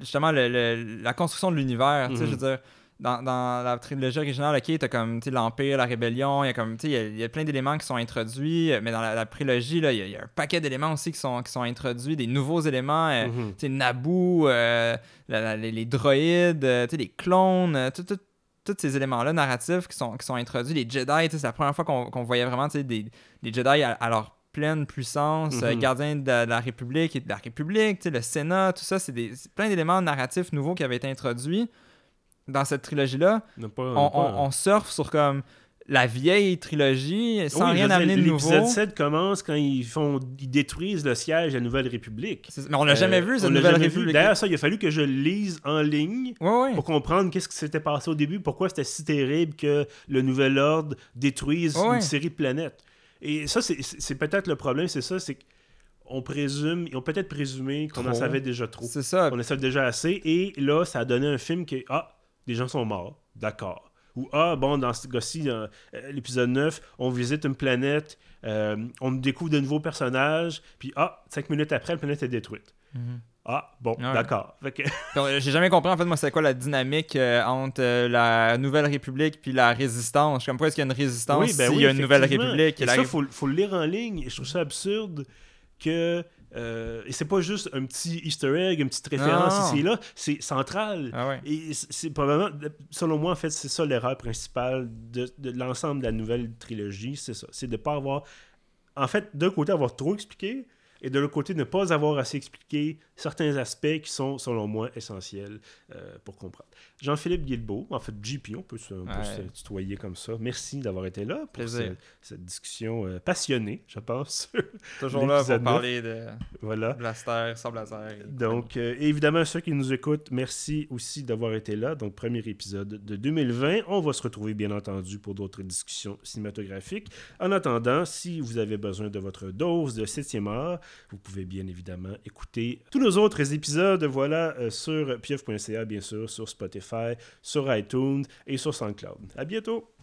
Speaker 2: justement le- le- la construction de l'univers, tu sais,
Speaker 1: Mhm.
Speaker 2: je veux dire, dans, dans la trilogie originale, ok, t'as comme, l'Empire, la Rébellion, il y a comme, il y a- il y, a plein d'éléments qui sont introduits, mais dans la, la prélogie, il y, a- il y a un paquet d'éléments aussi qui sont, qui sont introduits, des nouveaux éléments, euh,
Speaker 1: mhm.
Speaker 2: Naboo, euh, la- la- les, les droïdes, euh, les clones, euh, tout- tout- tous ces éléments-là narratifs qui sont, qui sont introduits. Les Jedi, c'est la première fois qu'on voyait vraiment des, des Jedi à, à leur pleine puissance, euh,
Speaker 1: Mhm.
Speaker 2: gardiens de la, de la République et de la République, le Sénat, tout ça, c'est des- c'est plein d'éléments narratifs nouveaux qui avaient été introduits dans cette trilogie-là.
Speaker 1: On, pas-
Speaker 2: On,
Speaker 1: on
Speaker 2: on- on surfe sur comme la vieille trilogie sans
Speaker 1: Oui,
Speaker 2: rien amener de
Speaker 1: L'épisode
Speaker 2: nouveau.
Speaker 1: 7 commence quand ils, font, ils détruisent le siège de la Nouvelle République.
Speaker 2: Mais on n'a jamais
Speaker 1: Euh,
Speaker 2: vu
Speaker 1: on
Speaker 2: cette nouvelle. République.
Speaker 1: D'ailleurs, ça, il a fallu que je lise en ligne pour comprendre qu'est-ce qui s'était passé au début, pourquoi c'était si terrible que le Nouvel Ordre détruise une série de planètes. Et ça, c'est- peut-être le problème, c'est ça, c'est qu'on présume, ils ont peut-être présumé qu'on en savait déjà trop.
Speaker 2: C'est ça.
Speaker 1: On en savait déjà assez, et là, ça a donné un film qui est, ah, des gens sont morts, d'accord. Ou, ah, bon, dans ce cas-ci, euh, l'épisode 9, on visite une planète, euh, on découvre de nouveaux personnages, puis, ah, cinq minutes après, la planète est détruite.
Speaker 2: Mhm.
Speaker 1: Ah, bon,
Speaker 2: Ouais.
Speaker 1: d'accord. Que- <laughs>
Speaker 2: J'ai jamais compris en fait moi c'est quoi la dynamique euh, entre euh, la Nouvelle République puis la résistance? Comme pourquoi est-ce qu'il y a une résistance
Speaker 1: ben
Speaker 2: s'il y a une Nouvelle. République?
Speaker 1: Et
Speaker 2: la
Speaker 1: ça,
Speaker 2: Ré-
Speaker 1: faut, faut le lire en ligne. Et je trouve ça absurde que. Euh, et c'est pas juste un petit easter egg, une petite référence
Speaker 2: Non.
Speaker 1: ici et là, c'est central.
Speaker 2: Ah ouais.
Speaker 1: Et c'est c'est probablement, selon moi, en fait, c'est ça l'erreur principale de, de l'ensemble de la nouvelle trilogie, c'est ça. C'est de pas avoir, en fait, d'un côté, avoir trop expliqué, et de l'autre côté, ne pas avoir assez expliqué certains aspects qui sont, selon moi, essentiels euh, pour comprendre. Jean-Philippe Guilbeault, en fait, JP, on peut se, on peut
Speaker 2: Ouais.
Speaker 1: se tutoyer comme ça. Merci d'avoir été là pour cette discussion euh, passionnée, je pense. <laughs>
Speaker 2: Toujours là pour parler de
Speaker 1: voilà.
Speaker 2: Blaster, sans Blaster.
Speaker 1: Donc, euh, évidemment, ceux qui nous écoutent, merci aussi d'avoir été là. Donc, premier épisode de 2020. On va se retrouver, bien entendu, pour d'autres discussions cinématographiques. En attendant, si vous avez besoin de votre dose de 7e art, vous pouvez bien évidemment écouter tous nos autres épisodes, voilà, euh, sur pieuf.ca, bien sûr, sur Spotify, sur iTunes et sur SoundCloud. À bientôt!